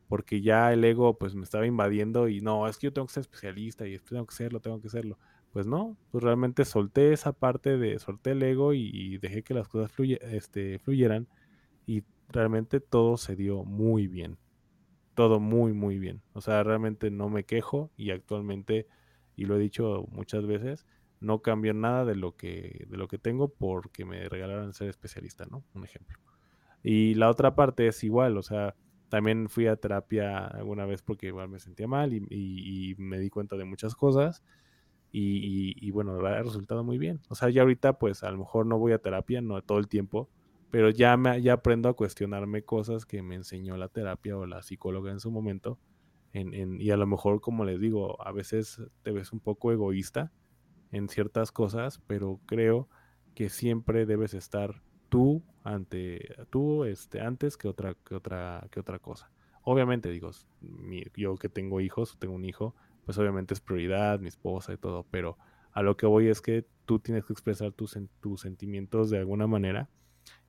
porque ya el ego pues me estaba invadiendo y no, es que yo tengo que ser especialista y tengo que serlo, tengo que serlo. Pues no, pues realmente solté esa parte de, solté el ego y, dejé que las cosas este, fluyeran y realmente todo se dio muy bien. Todo muy, muy bien. O sea, realmente no me quejo y actualmente, y lo he dicho muchas veces, no cambio nada de lo que, de lo que tengo porque me regalaron ser especialista, ¿no? Un ejemplo. Y la otra parte es igual, o sea, también fui a terapia alguna vez porque igual me sentía mal y, me di cuenta de muchas cosas. Y, y, bueno, ha resultado muy bien. O sea, ya ahorita pues a lo mejor no voy a terapia, no todo el tiempo, pero ya, me, ya aprendo a cuestionarme cosas que me enseñó la terapia o la psicóloga en su momento. En, y a lo mejor, como les digo, a veces te ves un poco egoísta en ciertas cosas, pero creo que siempre debes estar tú ante tú este antes que otra que otra que otra cosa. Obviamente digo, yo que tengo hijos, tengo un hijo, pues obviamente es prioridad, mi esposa y todo, pero a lo que voy es que tú tienes que expresar tus, tus sentimientos de alguna manera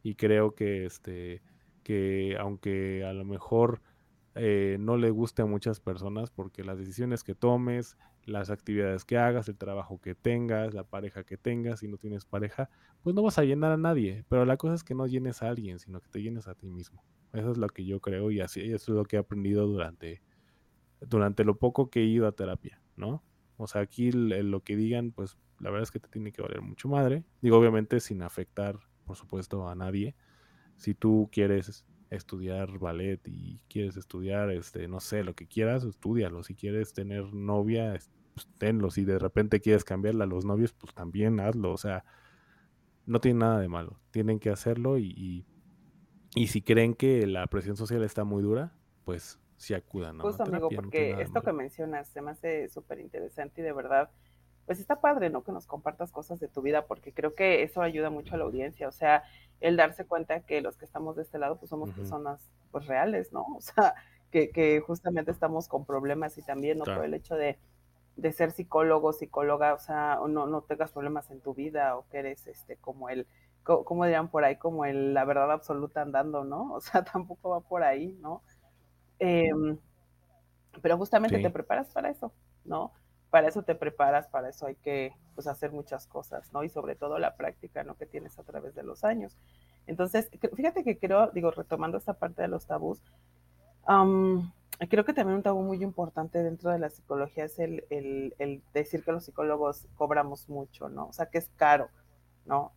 y creo que este que aunque a lo mejor eh, no le guste a muchas personas porque las decisiones que tomes, las actividades que hagas, el trabajo que tengas, la pareja que tengas, si no tienes pareja, pues no vas a llenar a nadie. Pero la cosa es que no llenes a alguien, sino que te llenes a ti mismo. Eso es lo que yo creo y así eso es lo que he aprendido durante, durante lo poco que he ido a terapia, ¿no? O sea, aquí lo que digan, pues la verdad es que te tiene que valer mucho madre. Digo, obviamente sin afectar por supuesto, a nadie. Si tú quieres estudiar ballet y quieres estudiar, este, no sé, lo que quieras, estudialo. Si quieres tener novia, pues, tenlo. Si de repente quieres cambiarla a los novios, pues también hazlo. O sea, no tiene nada de malo. Tienen que hacerlo y, y, si creen que la presión social está muy dura, pues sí acudan. Justo, amigo, porque esto que mencionas se me hace súper interesante y de verdad pues está padre, ¿no? Que nos compartas cosas de tu vida, porque creo que eso ayuda mucho a la audiencia, o sea, el darse cuenta que los que estamos de este lado, pues somos personas, pues reales, ¿no? O sea, que, que, justamente estamos con problemas y también, ¿no? Por el hecho de, de, ser psicólogo, psicóloga, o sea, no, no tengas problemas en tu vida o que eres, este, como el, como dirían por ahí, como el, la verdad absoluta andando, ¿no? O sea, *laughs* tampoco va por ahí, ¿no? Em, pero justamente te preparas para eso, ¿no? Para eso te preparas, para eso hay que pues, hacer muchas cosas, ¿no? Y sobre todo la práctica, ¿no? Que tienes a través de los años. Entonces, fíjate que creo, digo, retomando esta parte de los tabús, creo que también un tabú muy importante dentro de la psicología es el, el, decir que los psicólogos cobramos mucho, ¿no? O sea, que es caro, ¿no?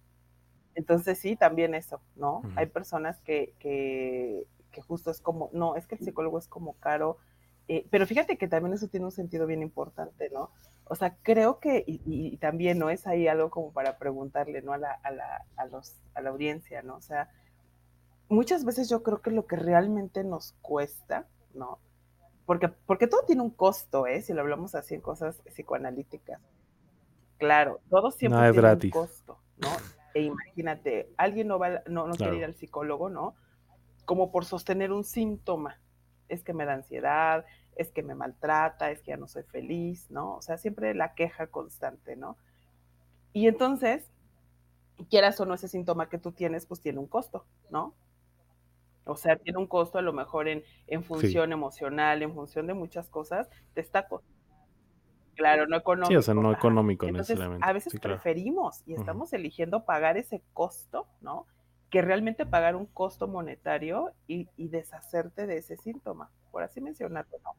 Entonces, sí, también eso, ¿no? Hay personas que, que, que justo es como, no, es que el psicólogo es como caro, eh, pero fíjate que también eso tiene un sentido bien importante, ¿no? O sea, creo que, y, también no es ahí algo como para preguntarle, ¿no? A la, a, la, a, los, a la audiencia, ¿no? O sea, muchas veces yo creo que lo que realmente nos cuesta, ¿no? Porque, porque todo tiene un costo, ¿eh? Si lo hablamos así en cosas psicoanalíticas. Claro, todo siempre tiene un costo, ¿no? E imagínate, alguien no va, no, no quiere ir al psicólogo, ¿no? Como por sostener un síntoma, es que me da ansiedad, es que me maltrata, es que ya no soy feliz, ¿no? O sea, siempre la queja constante, ¿no? Y entonces, quieras o no ese síntoma que tú tienes, pues tiene un costo, ¿no? O sea, tiene un costo a lo mejor en, en función emocional, en función de muchas cosas, te está Claro, no económico. Sí, o sea, no económico necesariamente. A veces preferimos y estamos eligiendo pagar ese costo, ¿no? que realmente pagar un costo monetario y, deshacerte de ese síntoma, por así mencionarlo, ¿no?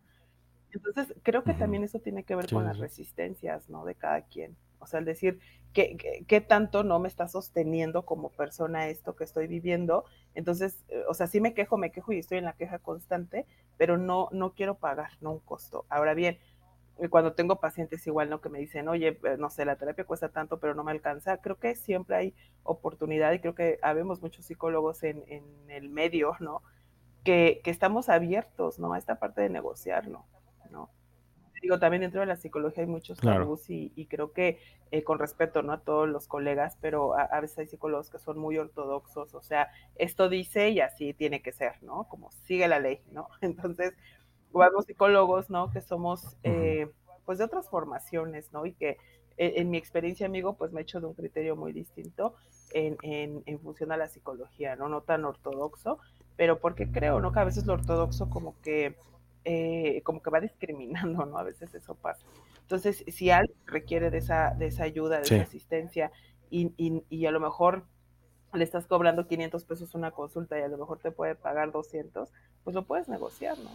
Entonces, creo que también eso tiene que ver con las resistencias, ¿no? De cada quien. O sea, el decir, ¿qué, qué, tanto no me está sosteniendo como persona esto que estoy viviendo? Entonces, eh, o sea, sí me quejo, me quejo y estoy en la queja constante, pero no, no quiero pagar, no un costo. Ahora bien, eh, cuando tengo pacientes igual, ¿no? Que me dicen, oye, eh, no sé, la terapia cuesta tanto, pero no me alcanza. Creo que siempre hay oportunidad y creo que habemos muchos psicólogos en, en el medio, ¿no? Que, que, estamos abiertos, ¿no? A esta parte de negociarlo, ¿no? digo, también dentro de la psicología hay muchos tabús y, creo que eh, con respeto, ¿no? A todos los colegas, pero a, veces hay psicólogos que son muy ortodoxos, o sea, esto dice y así tiene que ser, ¿no? Como sigue la ley, ¿no? *laughs* Entonces, o psicólogos, ¿no? Que somos, eh, pues, de otras formaciones, ¿no? Y que e, en, mi experiencia, amigo, pues me he hecho de un criterio muy distinto en, en, en función a la psicología, ¿no? No tan ortodoxo, pero porque creo, ¿no? Que a veces lo ortodoxo como que eh, como que va discriminando, ¿no? A veces eso pasa. Entonces, si alguien requiere de esa, de esa ayuda, de esa asistencia, y, y, a lo mejor le estás cobrando 500 pesos una consulta y a lo mejor te puede pagar 200, pues lo puedes negociar, ¿no?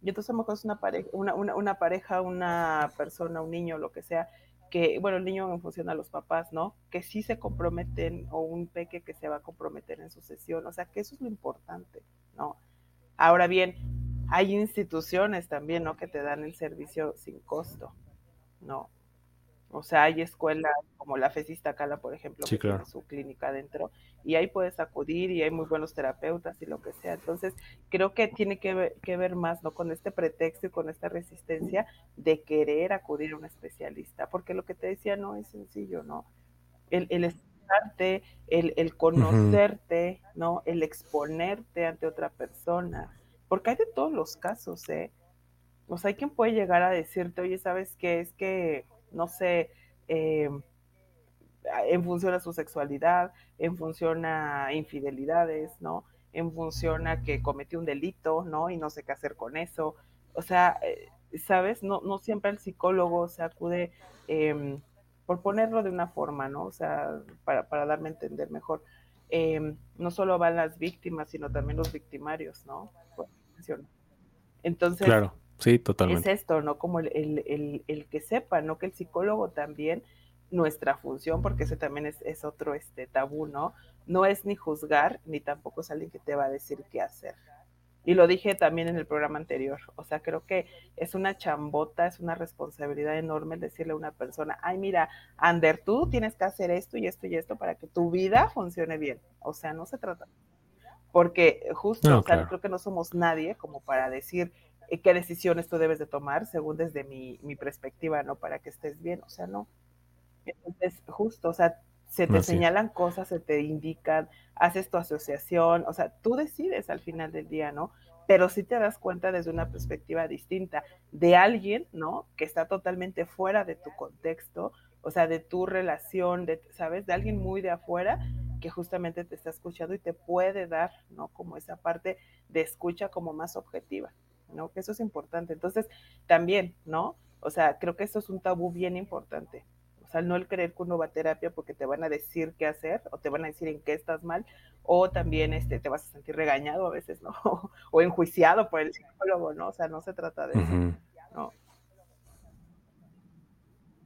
Y entonces a lo mejor es una pareja, una, una, una pareja, una persona, un niño, lo que sea, que, bueno, el niño en función a los papás, ¿no? Que sí se comprometen, o un peque que se va a comprometer en su sesión, o sea, que eso es lo importante, ¿no? Ahora bien, hay instituciones también, ¿no? Que te dan el servicio sin costo, ¿no? O sea, hay escuelas como la Fesista Cala, por ejemplo, que tiene su clínica adentro, y ahí puedes acudir y hay muy buenos terapeutas y lo que sea. Entonces, creo que tiene que ver, que ver más, ¿no? Con este pretexto y con esta resistencia de querer acudir a un especialista, porque lo que te decía no es sencillo, ¿no? El, el escucharte, el, el conocerte, ¿no? El exponerte ante otra persona, porque hay de todos los casos, ¿eh? O sea, hay quien puede llegar a decirte, oye, ¿sabes qué? Es que, no sé, eh, en función a su sexualidad, en función a infidelidades, ¿no? En función a que cometió un delito, ¿no? Y no sé qué hacer con eso. O sea, eh, ¿sabes? No, no siempre el psicólogo se acude, eh, por ponerlo de una forma, ¿no? O sea, para, para darme a entender mejor. Eh, no solo van las víctimas, sino también los victimarios, ¿no? Entonces, claro, sí, totalmente. Es esto, ¿no? Como el, el, que sepa, ¿no? Que el psicólogo también, nuestra función, porque ese también es, es, otro este, tabú, ¿no? No es ni juzgar, ni tampoco es alguien que te va a decir qué hacer. Y lo dije también en el programa anterior. O sea, creo que es una chambota, es una responsabilidad enorme decirle a una persona, ay, mira, Ander, tú tienes que hacer esto y esto y esto para que tu vida funcione bien. O sea, no se trata porque justo, creo que no somos nadie como para decir qué decisiones tú debes de tomar según desde mi, mi, perspectiva, ¿no? Para que estés bien, o sea, no. Entonces, justo, o sea, se te señalan cosas, se te indican, haces tu asociación, o sea, tú decides al final del día, ¿no? Pero sí te das cuenta desde una perspectiva distinta de alguien, ¿no? Que está totalmente fuera de tu contexto, o sea, de tu relación, de, ¿sabes? De alguien muy de afuera que justamente te está escuchando y te puede dar, ¿no? Como esa parte de escucha como más objetiva, ¿no? Que eso es importante. Entonces, también, ¿no? O sea, creo que eso es un tabú bien importante. O sea, no el creer que uno va a terapia porque te van a decir qué hacer o te van a decir en qué estás mal o también este, te vas a sentir regañado a veces, ¿no? *laughs* o enjuiciado por el psicólogo, ¿no? O sea, no se trata de eso, ¿no?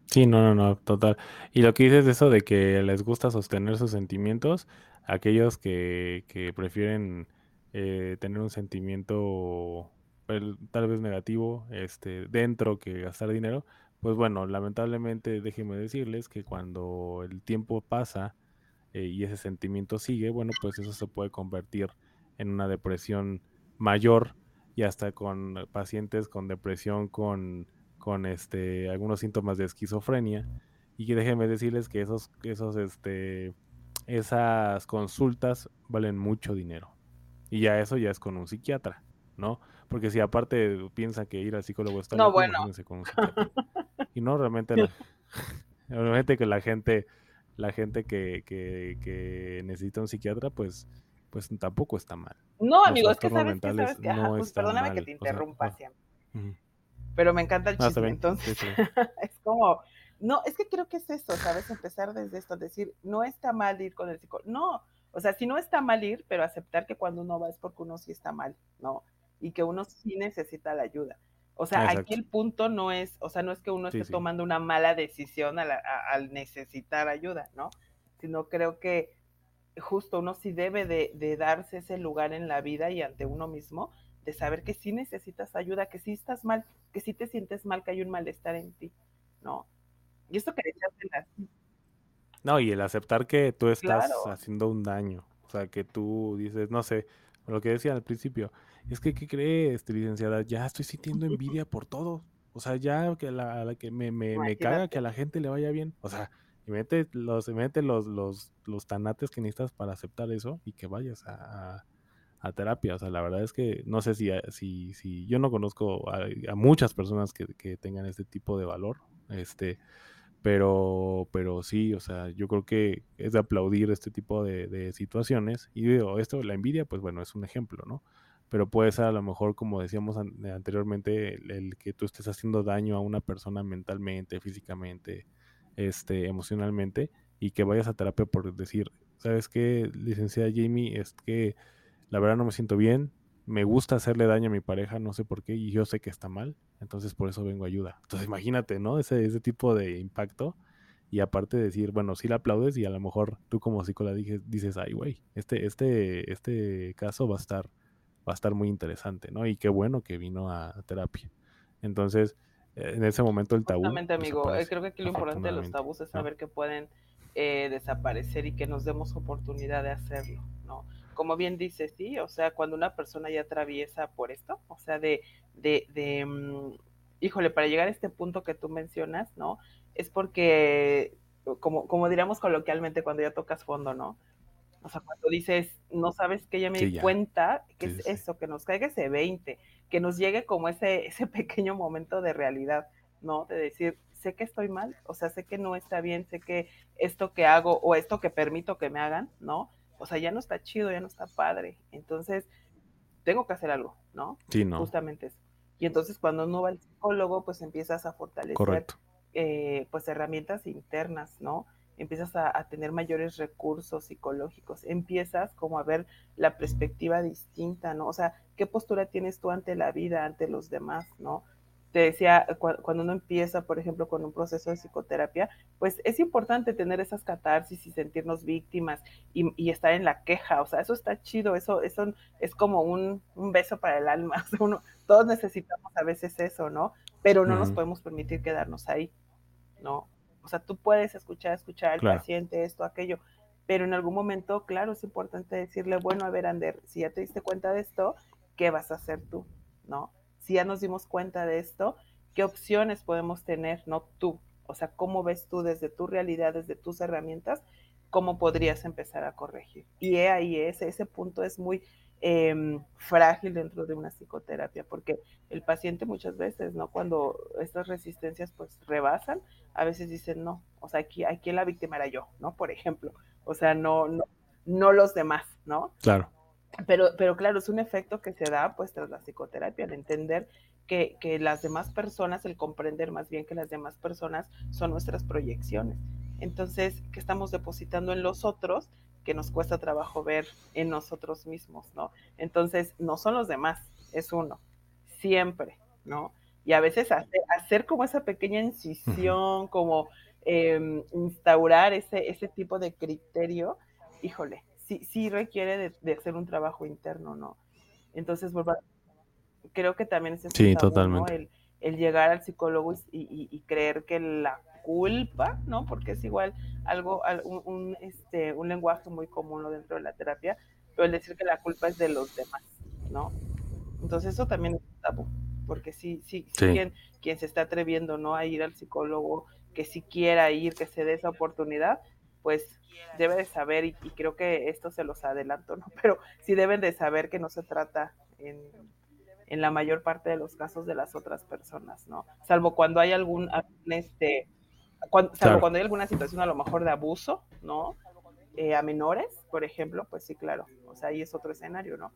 Sí, no, no, no, total. Y lo que dices de eso de que les gusta sostener sus sentimientos, aquellos que, que prefieren eh, tener un sentimiento pues, tal vez negativo este, dentro que gastar dinero, pues bueno, lamentablemente déjenme decirles que cuando el tiempo pasa eh, y ese sentimiento sigue, bueno, pues eso se puede convertir en una depresión mayor y hasta con pacientes con depresión con con este algunos síntomas de esquizofrenia. Y déjenme decirles que esos esos este esas consultas valen mucho dinero. Y ya eso ya es con un psiquiatra no porque si aparte piensa que ir al psicólogo está no bueno. y no realmente *laughs* *laughs* realmente que la gente la gente que, que, que necesita un psiquiatra pues pues tampoco está mal. No amigo es que sabes que, sabes que no pues, perdóname que te interrumpa siempre. Pero me encanta el chisme, entonces *laughs* es como, no, es que creo que es eso, ¿sabes? Empezar desde esto, decir, no está mal ir con el psicólogo, no, o sea, si no está mal ir, pero aceptar que cuando uno va es porque uno sí está mal, ¿no? Y que uno sí necesita la ayuda. O sea, aquí el punto no es, o sea, no es que uno esté tomando una mala decisión al, necesitar ayuda, ¿no? Sino creo que justo uno sí debe de, darse ese lugar en la vida y ante uno mismo, de saber que sí necesitas ayuda, que sí estás mal, que sí te sientes mal, que hay un malestar en ti, ¿no? Y esto que decías de las... No, y el aceptar que tú estás haciendo un daño, o sea, que tú dices, no sé, lo que decía al principio, es que, ¿qué crees, este, licenciada? Ya estoy sintiendo envidia por todo. O sea, ya que, la, que me, me, me caga que a la gente le vaya bien. O sea, y mete los, mete los, los, los tanates que necesitas para aceptar eso y que vayas a, a, terapia. O sea, la verdad es que no sé si, si, si yo no conozco a, muchas personas que, que, tengan este tipo de valor. Este, pero, pero sí, o sea, yo creo que es de aplaudir este tipo de, de situaciones. Y digo, esto, la envidia, pues bueno, es un ejemplo, ¿no? Pero puede ser a lo mejor, como decíamos anteriormente, el, que tú estés haciendo daño a una persona mentalmente, físicamente, este, emocionalmente, y que vayas a terapia por decir, ¿sabes qué, licenciada Jamie? Es que la verdad no me siento bien, me gusta hacerle daño a mi pareja, no sé por qué, y yo sé que está mal, entonces por eso vengo a ayuda. Entonces imagínate, ¿no? Ese, ese tipo de impacto. Y aparte de decir, bueno, sí la aplaudes y a lo mejor tú como psicóloga dices, dices ay, güey, este, este, este caso va a estar, va a estar muy interesante, ¿no? Y qué bueno que vino a, terapia. Entonces, en ese momento el tabú. Exactamente, amigo. Eh, creo que aquí lo importante de los tabús es saber que pueden eh, desaparecer y que nos demos oportunidad de hacerlo, ¿no? como bien dices, sí, o sea, cuando una persona ya atraviesa por esto, o sea, de, de, de mm, híjole, para llegar a este punto que tú mencionas, ¿no? Es porque, como, como diríamos coloquialmente, cuando ya tocas fondo, ¿no? O sea, cuando dices, no sabes que ya me di cuenta, que es eso, que nos caiga ese 20, que nos llegue como ese, ese *laughs* pequeño momento de realidad, ¿no? De decir, sé que estoy mal, o sea, sé que no está bien, sé que esto que hago o esto que permito que me hagan, ¿no? o sea, ya no está chido, ya no está padre. Entonces, tengo que hacer algo, ¿no? Sí, no. Justamente eso. Y entonces cuando uno va al psicólogo, pues empiezas a fortalecer eh, pues herramientas internas, ¿no? Empiezas a, a, tener mayores recursos psicológicos, empiezas como a ver la perspectiva distinta, ¿no? O sea, ¿qué postura tienes tú ante la vida, ante los demás, ¿no? te decía, cuando uno empieza, por ejemplo, con un proceso de psicoterapia, pues es importante tener esas catarsis y sentirnos víctimas y, estar en la queja, o sea, eso está chido, eso, eso es como un, beso para el alma, *laughs* uno, todos necesitamos a veces eso, ¿no? Pero no nos podemos permitir quedarnos ahí, ¿no? O sea, tú puedes escuchar, escuchar al paciente, esto, aquello, pero en algún momento, claro, es importante decirle, bueno, a ver, Ander, si ya te diste cuenta de esto, ¿qué vas a hacer tú? ¿No? si ya nos dimos cuenta de esto, ¿qué opciones podemos tener, no tú? O sea, ¿cómo ves tú desde tu realidad, desde tus herramientas, cómo podrías empezar a corregir? Y ahí ese, ese punto es muy em, frágil dentro de una psicoterapia, porque el paciente muchas veces, ¿no? Cuando estas resistencias pues rebasan, a veces dicen, no, o sea, aquí, aquí la víctima era yo, ¿no? Por ejemplo, o sea, no, no, no los demás, ¿no? Claro. Pero, pero claro, es un efecto que se da pues tras la psicoterapia, el entender que, que, las demás personas, el comprender más bien que las demás personas son nuestras proyecciones. Entonces, que estamos depositando en los otros que nos cuesta trabajo ver en nosotros mismos, ¿no? Entonces, no son los demás, es uno, siempre, ¿no? Y a veces hacer, hacer como esa pequeña incisión, como em, instaurar ese, ese tipo de criterio, híjole, sí, sí requiere de, hacer un trabajo interno, ¿no? Entonces, creo que también es sí, totalmente. El, llegar al psicólogo y, creer que la culpa, ¿no? Porque es igual algo, un, este, un lenguaje muy común dentro de la terapia, pero el decir que la culpa es de los demás, ¿no? Entonces eso también es tabú, porque sí, sí, sí. Quien, quien, se está atreviendo, ¿no? A ir al psicólogo, que si quiera ir, que se dé esa oportunidad, pues debe de saber, y, creo que esto se los adelanto, ¿no? *laughs* Pero sí deben de saber que no se trata en, la mayor parte de los casos de las otras personas, ¿no? Salvo cuando hay algún, este, salvo cuando hay alguna situación a lo mejor de abuso, ¿no? Eh, a menores, por ejemplo, pues sí, claro, o sea, ahí es otro escenario, ¿no?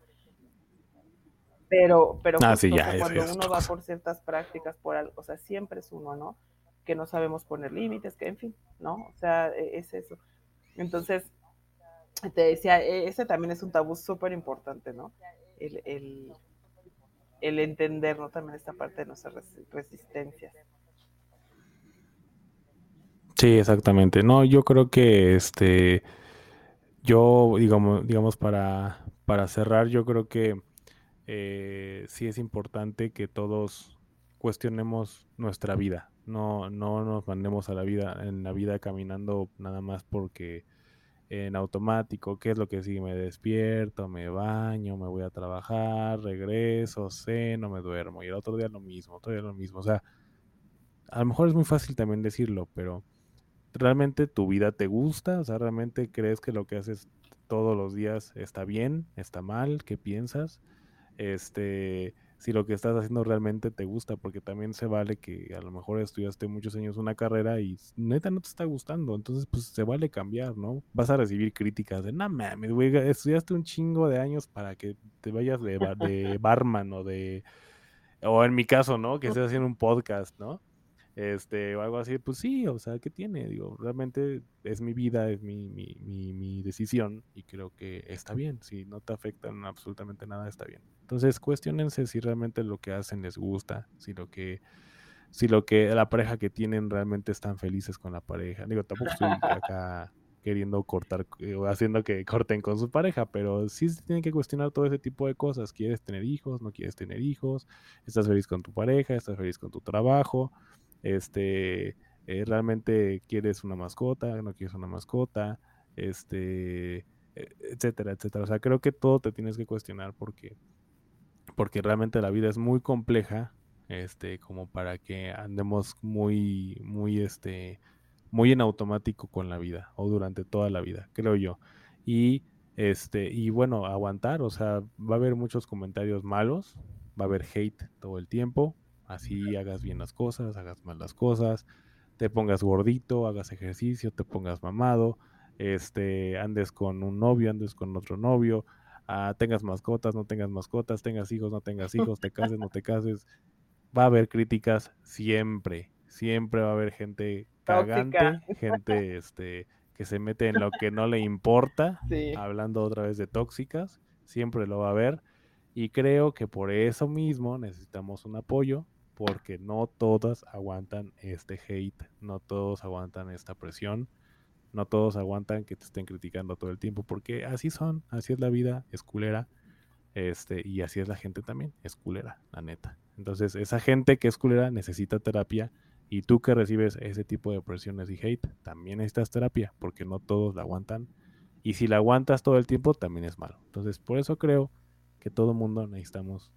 Pero, pero ah, cuando uno va por ciertas prácticas, por algo, o sea, siempre es uno, ¿no? que no sabemos poner límites, que en fin, ¿no? O sea, e, es eso. Entonces, te decía, e, ese también es un tabú súper importante, ¿no? El, el entender, ¿no? También esta parte de nuestras resistencias. Sí, exactamente. No, yo creo que este, yo, digamos, digamos para, para cerrar, yo creo que eh, sí es importante que todos cuestionemos nuestra vida. No, no nos mandemos a la vida, en la vida caminando nada más porque en automático, qué es lo que sigue, me despierto, me baño, me voy a trabajar, regreso, ceno, me duermo y el otro día lo mismo, otro día lo mismo. O sea, a lo mejor es muy fácil también decirlo, pero ¿realmente tu vida te gusta? O sea, ¿realmente crees que lo que haces todos los días está bien, está mal? ¿Qué piensas? Este, si lo que estás haciendo realmente te gusta, porque también se vale que a lo mejor estudiaste muchos años una carrera y neta no te está gustando, entonces pues se vale cambiar, ¿no? Vas a recibir críticas de, no mames, güey, estudiaste un chingo de años para que te vayas de, de *laughs* barman o de, o en mi caso, ¿no? Que estés haciendo un podcast, ¿no? Este, o algo así, pues sí, o sea, ¿qué tiene? Digo, realmente es mi vida, es mi, mi, mi, decisión y creo que está bien, si no te afectan absolutamente nada, está bien. Entonces, cuestionense si realmente lo que hacen les gusta, si lo que, si lo que, la pareja que tienen realmente están felices con la pareja. Digo, tampoco estoy acá queriendo cortar eh, o haciendo que corten con su pareja, pero sí se tienen que cuestionar todo ese tipo de cosas. ¿Quieres tener hijos? ¿No quieres tener hijos? ¿Estás feliz con tu pareja? ¿Estás feliz con tu trabajo? Este, eh, realmente quieres una mascota, no quieres una mascota, este, e, etcétera, etcétera. O sea, creo que todo te tienes que cuestionar porque, porque realmente la vida es muy compleja, este, como para que andemos muy, muy, este, muy en automático con la vida o durante toda la vida, creo yo. Y este, y bueno, aguantar, o sea, va a haber muchos comentarios malos, va a haber hate todo el tiempo, Así hagas bien las cosas, hagas mal las cosas, te pongas gordito, hagas ejercicio, te pongas mamado, este, andes con un novio, andes con otro novio, ah, tengas mascotas, no tengas mascotas, tengas hijos, no tengas *laughs* hijos, te cases, no te cases. Va a haber críticas siempre, siempre va a haber gente cagante, gente este, que se mete en lo que no le importa, hablando otra vez de tóxicas, siempre lo va a haber. Y creo que por eso mismo necesitamos un apoyo, porque no todas aguantan este hate, no todos aguantan esta presión, no todos aguantan que te estén criticando todo el tiempo, porque así son, así es la vida, es culera, este, y así es la gente también, es culera, la neta. Entonces, esa gente que es culera necesita terapia, y tú que recibes ese tipo de presiones y hate, también necesitas terapia, porque no todos la aguantan, y si la aguantas todo el tiempo, también es malo. Entonces, por eso creo que todo mundo necesitamos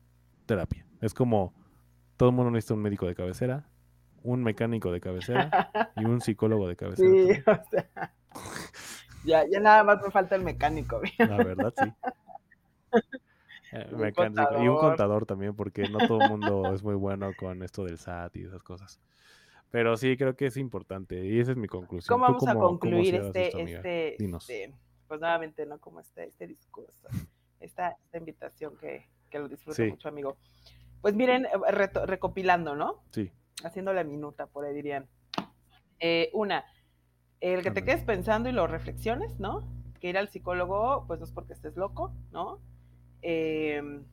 terapia. Es como todo el mundo necesita un médico de cabecera, un mecánico de cabecera *laughs* y un psicólogo de cabecera. Sí, o sea, ya, ya nada más me falta el mecánico. La verdad, sí. *laughs* Eh, y un contador también, porque no todo el mundo *laughs* es muy bueno con esto del SAT y esas cosas. Pero sí, creo que es importante y esa es mi conclusión. ¿Cómo vamos a concluir este, este, este, pues nuevamente, ¿no? Como este, este discurso, esta, esta invitación que, que lo disfrute mucho, amigo. Pues miren, eh, recopilando, ¿no? Sí. Haciendo la minuta, por ahí dirían. Eh, una, el que te quedes pensando y lo reflexiones, ¿no? Que ir al psicólogo, pues no es porque estés loco, ¿no? Em,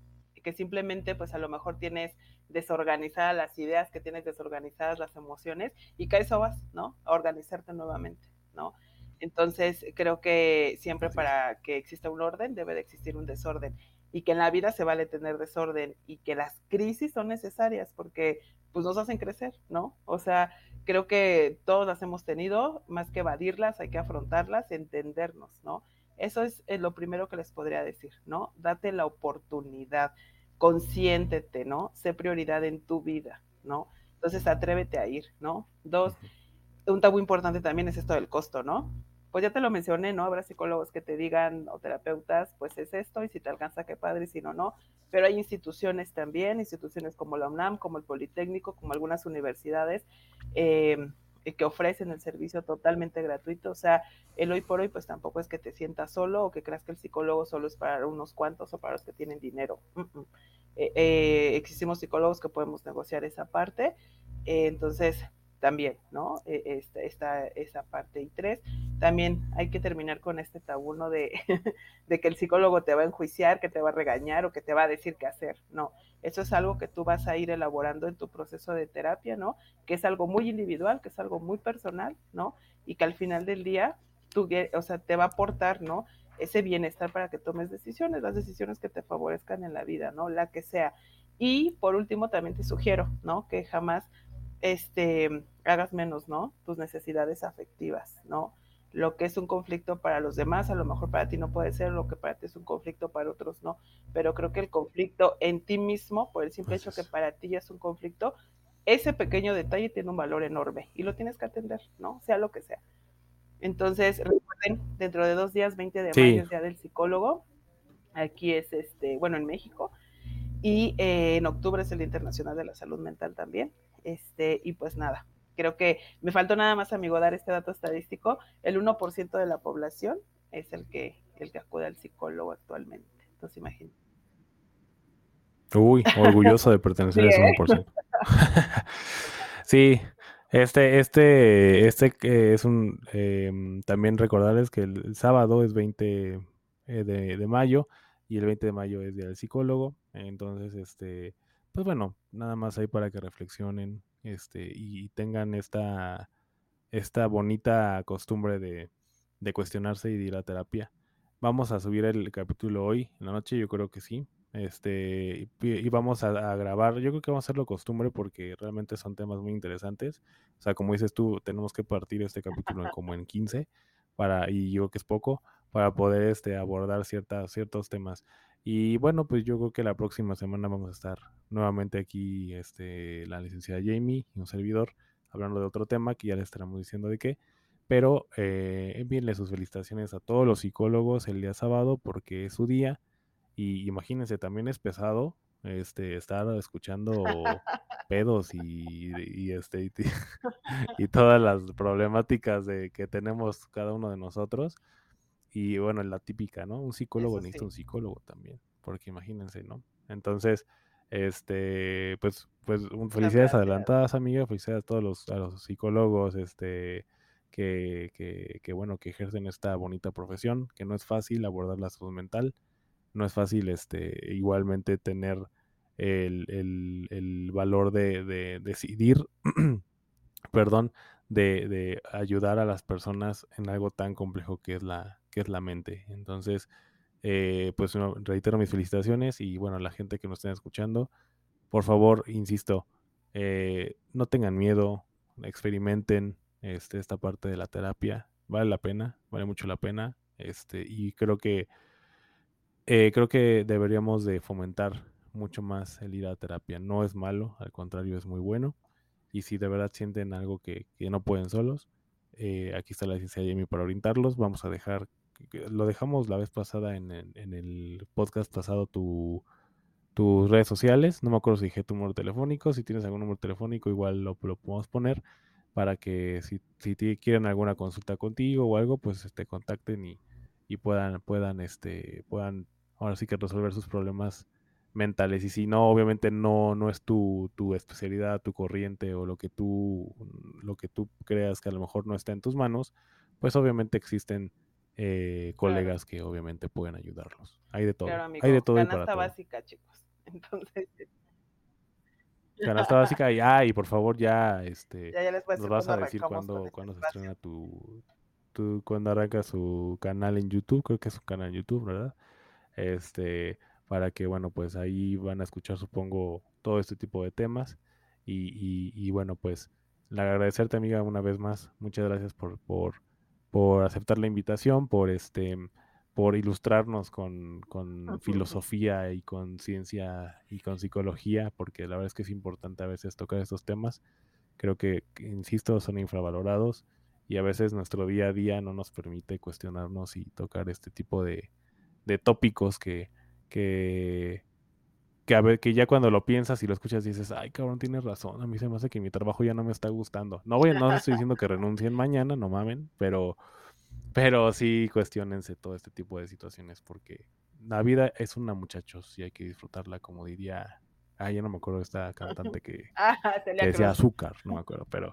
que simplemente, pues a lo mejor tienes desorganizadas las ideas, que tienes desorganizadas las emociones y que a eso vas, ¿no? A organizarte nuevamente, ¿no? Entonces, creo que siempre para que exista un orden debe de existir un desorden y que en la vida se vale tener desorden y que las crisis son necesarias porque pues nos hacen crecer, ¿no? O sea, creo que todos las hemos tenido, más que evadirlas, hay que afrontarlas, entendernos, ¿no? Eso es, lo primero que les podría decir, ¿no? Date la oportunidad, consiéntete, ¿no? Sé prioridad en tu vida, ¿no? Entonces atrévete a ir, ¿no? Dos, un tabú importante también es esto del costo, ¿no? Pues ya te lo mencioné, ¿no? Habrá psicólogos que te digan o terapeutas, pues es esto, y si te alcanza, qué padre, si no, no. Pero hay instituciones también, instituciones como la UNAM, como el Politécnico, como algunas universidades, em, que ofrecen el servicio totalmente gratuito. O sea, el hoy por hoy, pues tampoco es que te sientas solo o que creas que el psicólogo solo es para unos cuantos o para los que tienen dinero. Eh, eh, existimos psicólogos que podemos negociar esa parte. Eh, entonces, también, ¿no? E, esta, esta, esa parte. Y tres, también hay que terminar con este tabú, De, *laughs* de que el psicólogo te va a enjuiciar, que te va a regañar o que te va a decir qué hacer. No, Eso es algo que tú vas a ir elaborando en tu proceso de terapia, ¿no? Que es algo muy individual, que es algo muy personal, ¿no? Y que al final del día, tú, o sea, te va a aportar, ¿no? Ese bienestar para que tomes decisiones, las decisiones que te favorezcan en la vida, ¿no? La que sea. Y por último, también te sugiero, ¿no? Que jamás este, hagas menos, ¿no? Tus necesidades afectivas, ¿no? Lo que es un conflicto para los demás, a lo mejor para ti no puede ser, lo que para ti es un conflicto para otros no, pero creo que el conflicto en ti mismo, por el simple hecho que para ti ya es un conflicto, ese pequeño detalle tiene un valor enorme y lo tienes que atender, ¿no? Sea lo que sea. Entonces, recuerden, dentro de dos días, 20 de mayo es Día del Psicólogo. Aquí es, este, bueno, en México. Y eh, en octubre es el Internacional de la Salud Mental también. Este, y pues nada, creo que me faltó nada más, amigo, dar este dato estadístico. El 1% de la población es el que, el que acude al psicólogo actualmente. Entonces, imagínate. Uy, orgulloso de pertenecer a ese 1%. *laughs* sí, este, este, este es un, em, también recordarles que el, sábado es 20 eh, de, de, mayo y el 20 de mayo es Día del Psicólogo. Entonces, este, pues bueno, nada más ahí para que reflexionen este, y tengan esta, esta bonita costumbre de, cuestionarse y de ir a terapia. Vamos a subir el capítulo hoy en la noche, yo creo que sí. Este, y, vamos a, grabar, yo creo que vamos a hacerlo costumbre porque realmente son temas muy interesantes. O sea, como dices tú, tenemos que partir este capítulo como en 15 para, y yo creo que es poco, para poder este, abordar ciertas, ciertos temas. Y bueno, pues yo creo que la próxima semana vamos a estar nuevamente aquí, este, la licenciada Jamie y un servidor, hablando de otro tema que ya les estaremos diciendo de qué. Pero eh, envíenle sus felicitaciones a todos los psicólogos el día sábado porque es su día. Y imagínense, también es pesado este, estar escuchando pedos y, y este, y, *laughs* y, todas las problemáticas de, que tenemos cada uno de nosotros. Y bueno, la típica, ¿no? Un psicólogo necesita un psicólogo también, porque imagínense, ¿no? Entonces, este, pues, pues felicidades adelantadas, amiga, felicidades a todos los, a los psicólogos, este, que, que, que, bueno, que ejercen esta bonita profesión, que no es fácil abordar la salud mental, no es fácil, este, igualmente tener el, el, el valor de, de decidir, *clears throat* perdón, de, de, ayudar a las personas en algo tan complejo que es la, que es la mente. Entonces, eh, pues reitero mis felicitaciones y bueno, a la gente que nos estén escuchando, por favor, insisto, eh, no tengan miedo, experimenten este, esta parte de la terapia, vale la pena, vale mucho la pena, este, y creo que eh, creo que deberíamos de fomentar mucho más el ir a terapia. No es malo, al contrario, es muy bueno. Y si de verdad sienten algo que, que no pueden solos, aquí está la licencia Jamie para orientarlos. Vamos a dejar lo dejamos la vez pasada en, el podcast pasado tu, tus redes sociales. No me acuerdo si dije tu número telefónico. Si tienes algún número telefónico, igual lo, lo podemos poner para que si, si quieren alguna consulta contigo o algo, pues te este, contacten y, y, puedan, puedan, este, puedan ahora sí que resolver sus problemas mentales. Y si no, obviamente no, no es tu, tu especialidad, tu corriente o lo que tú, lo que tú creas que a lo mejor no está en tus manos, pues obviamente existen eh, colegas que obviamente pueden ayudarlos. Hay de todo. Hay de todo. *laughs* Canasta básica, chicos. Entonces. Canasta básica, ya, y por favor, ya, este, ya, les nos vas a decir cuándo, este cuándo se estrena tu, tu, cuando arranca su canal en YouTube, creo que es un canal en YouTube, ¿verdad? Este, para que, bueno, pues ahí van a escuchar, supongo, todo este tipo de temas. Y, y, y bueno, pues, le agradecerte, amiga, una vez más. Muchas gracias por, por por aceptar la invitación, por este por ilustrarnos con, con filosofía y con ciencia y con psicología, porque la verdad es que es importante a veces tocar estos temas. Creo que, insisto, son infravalorados y a veces nuestro día a día no nos permite cuestionarnos y tocar este tipo de, de tópicos que, que, que, a ver, que ya cuando lo piensas y lo escuchas dices, ay cabrón, tienes razón, a mí se me hace que mi trabajo ya no me está gustando. No voy, no estoy diciendo que renuncien mañana, no mamen, pero, pero sí cuestionense todo este tipo de situaciones porque la vida es una muchachos y hay que disfrutarla como diría, ah, ya no me acuerdo de esta cantante que, *laughs* ah, decía azúcar, no me acuerdo, pero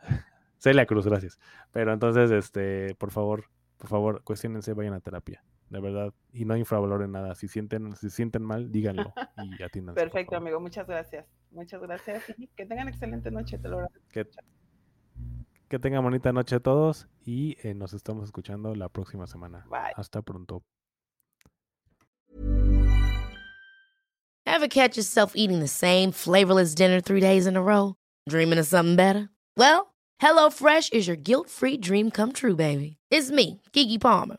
*laughs* Celia Cruz, gracias. Pero entonces, este, por favor, por favor, cuestionense, vayan a terapia. De verdad. Y no infravaloren nada. Si sienten, si sienten mal, díganlo y atiendan. Perfecto, amigo. Muchas gracias. Muchas gracias. que tengan excelente noche. Te lo que, que tengan bonita noche a todos y eh, nos estamos escuchando la próxima semana. Bye. Hasta pronto. Ever catch yourself eating the same flavorless dinner three days in a row? Dreaming of something better? Well, HelloFresh is your guilt-free dream come true, baby. It's me, Kiki Palmer.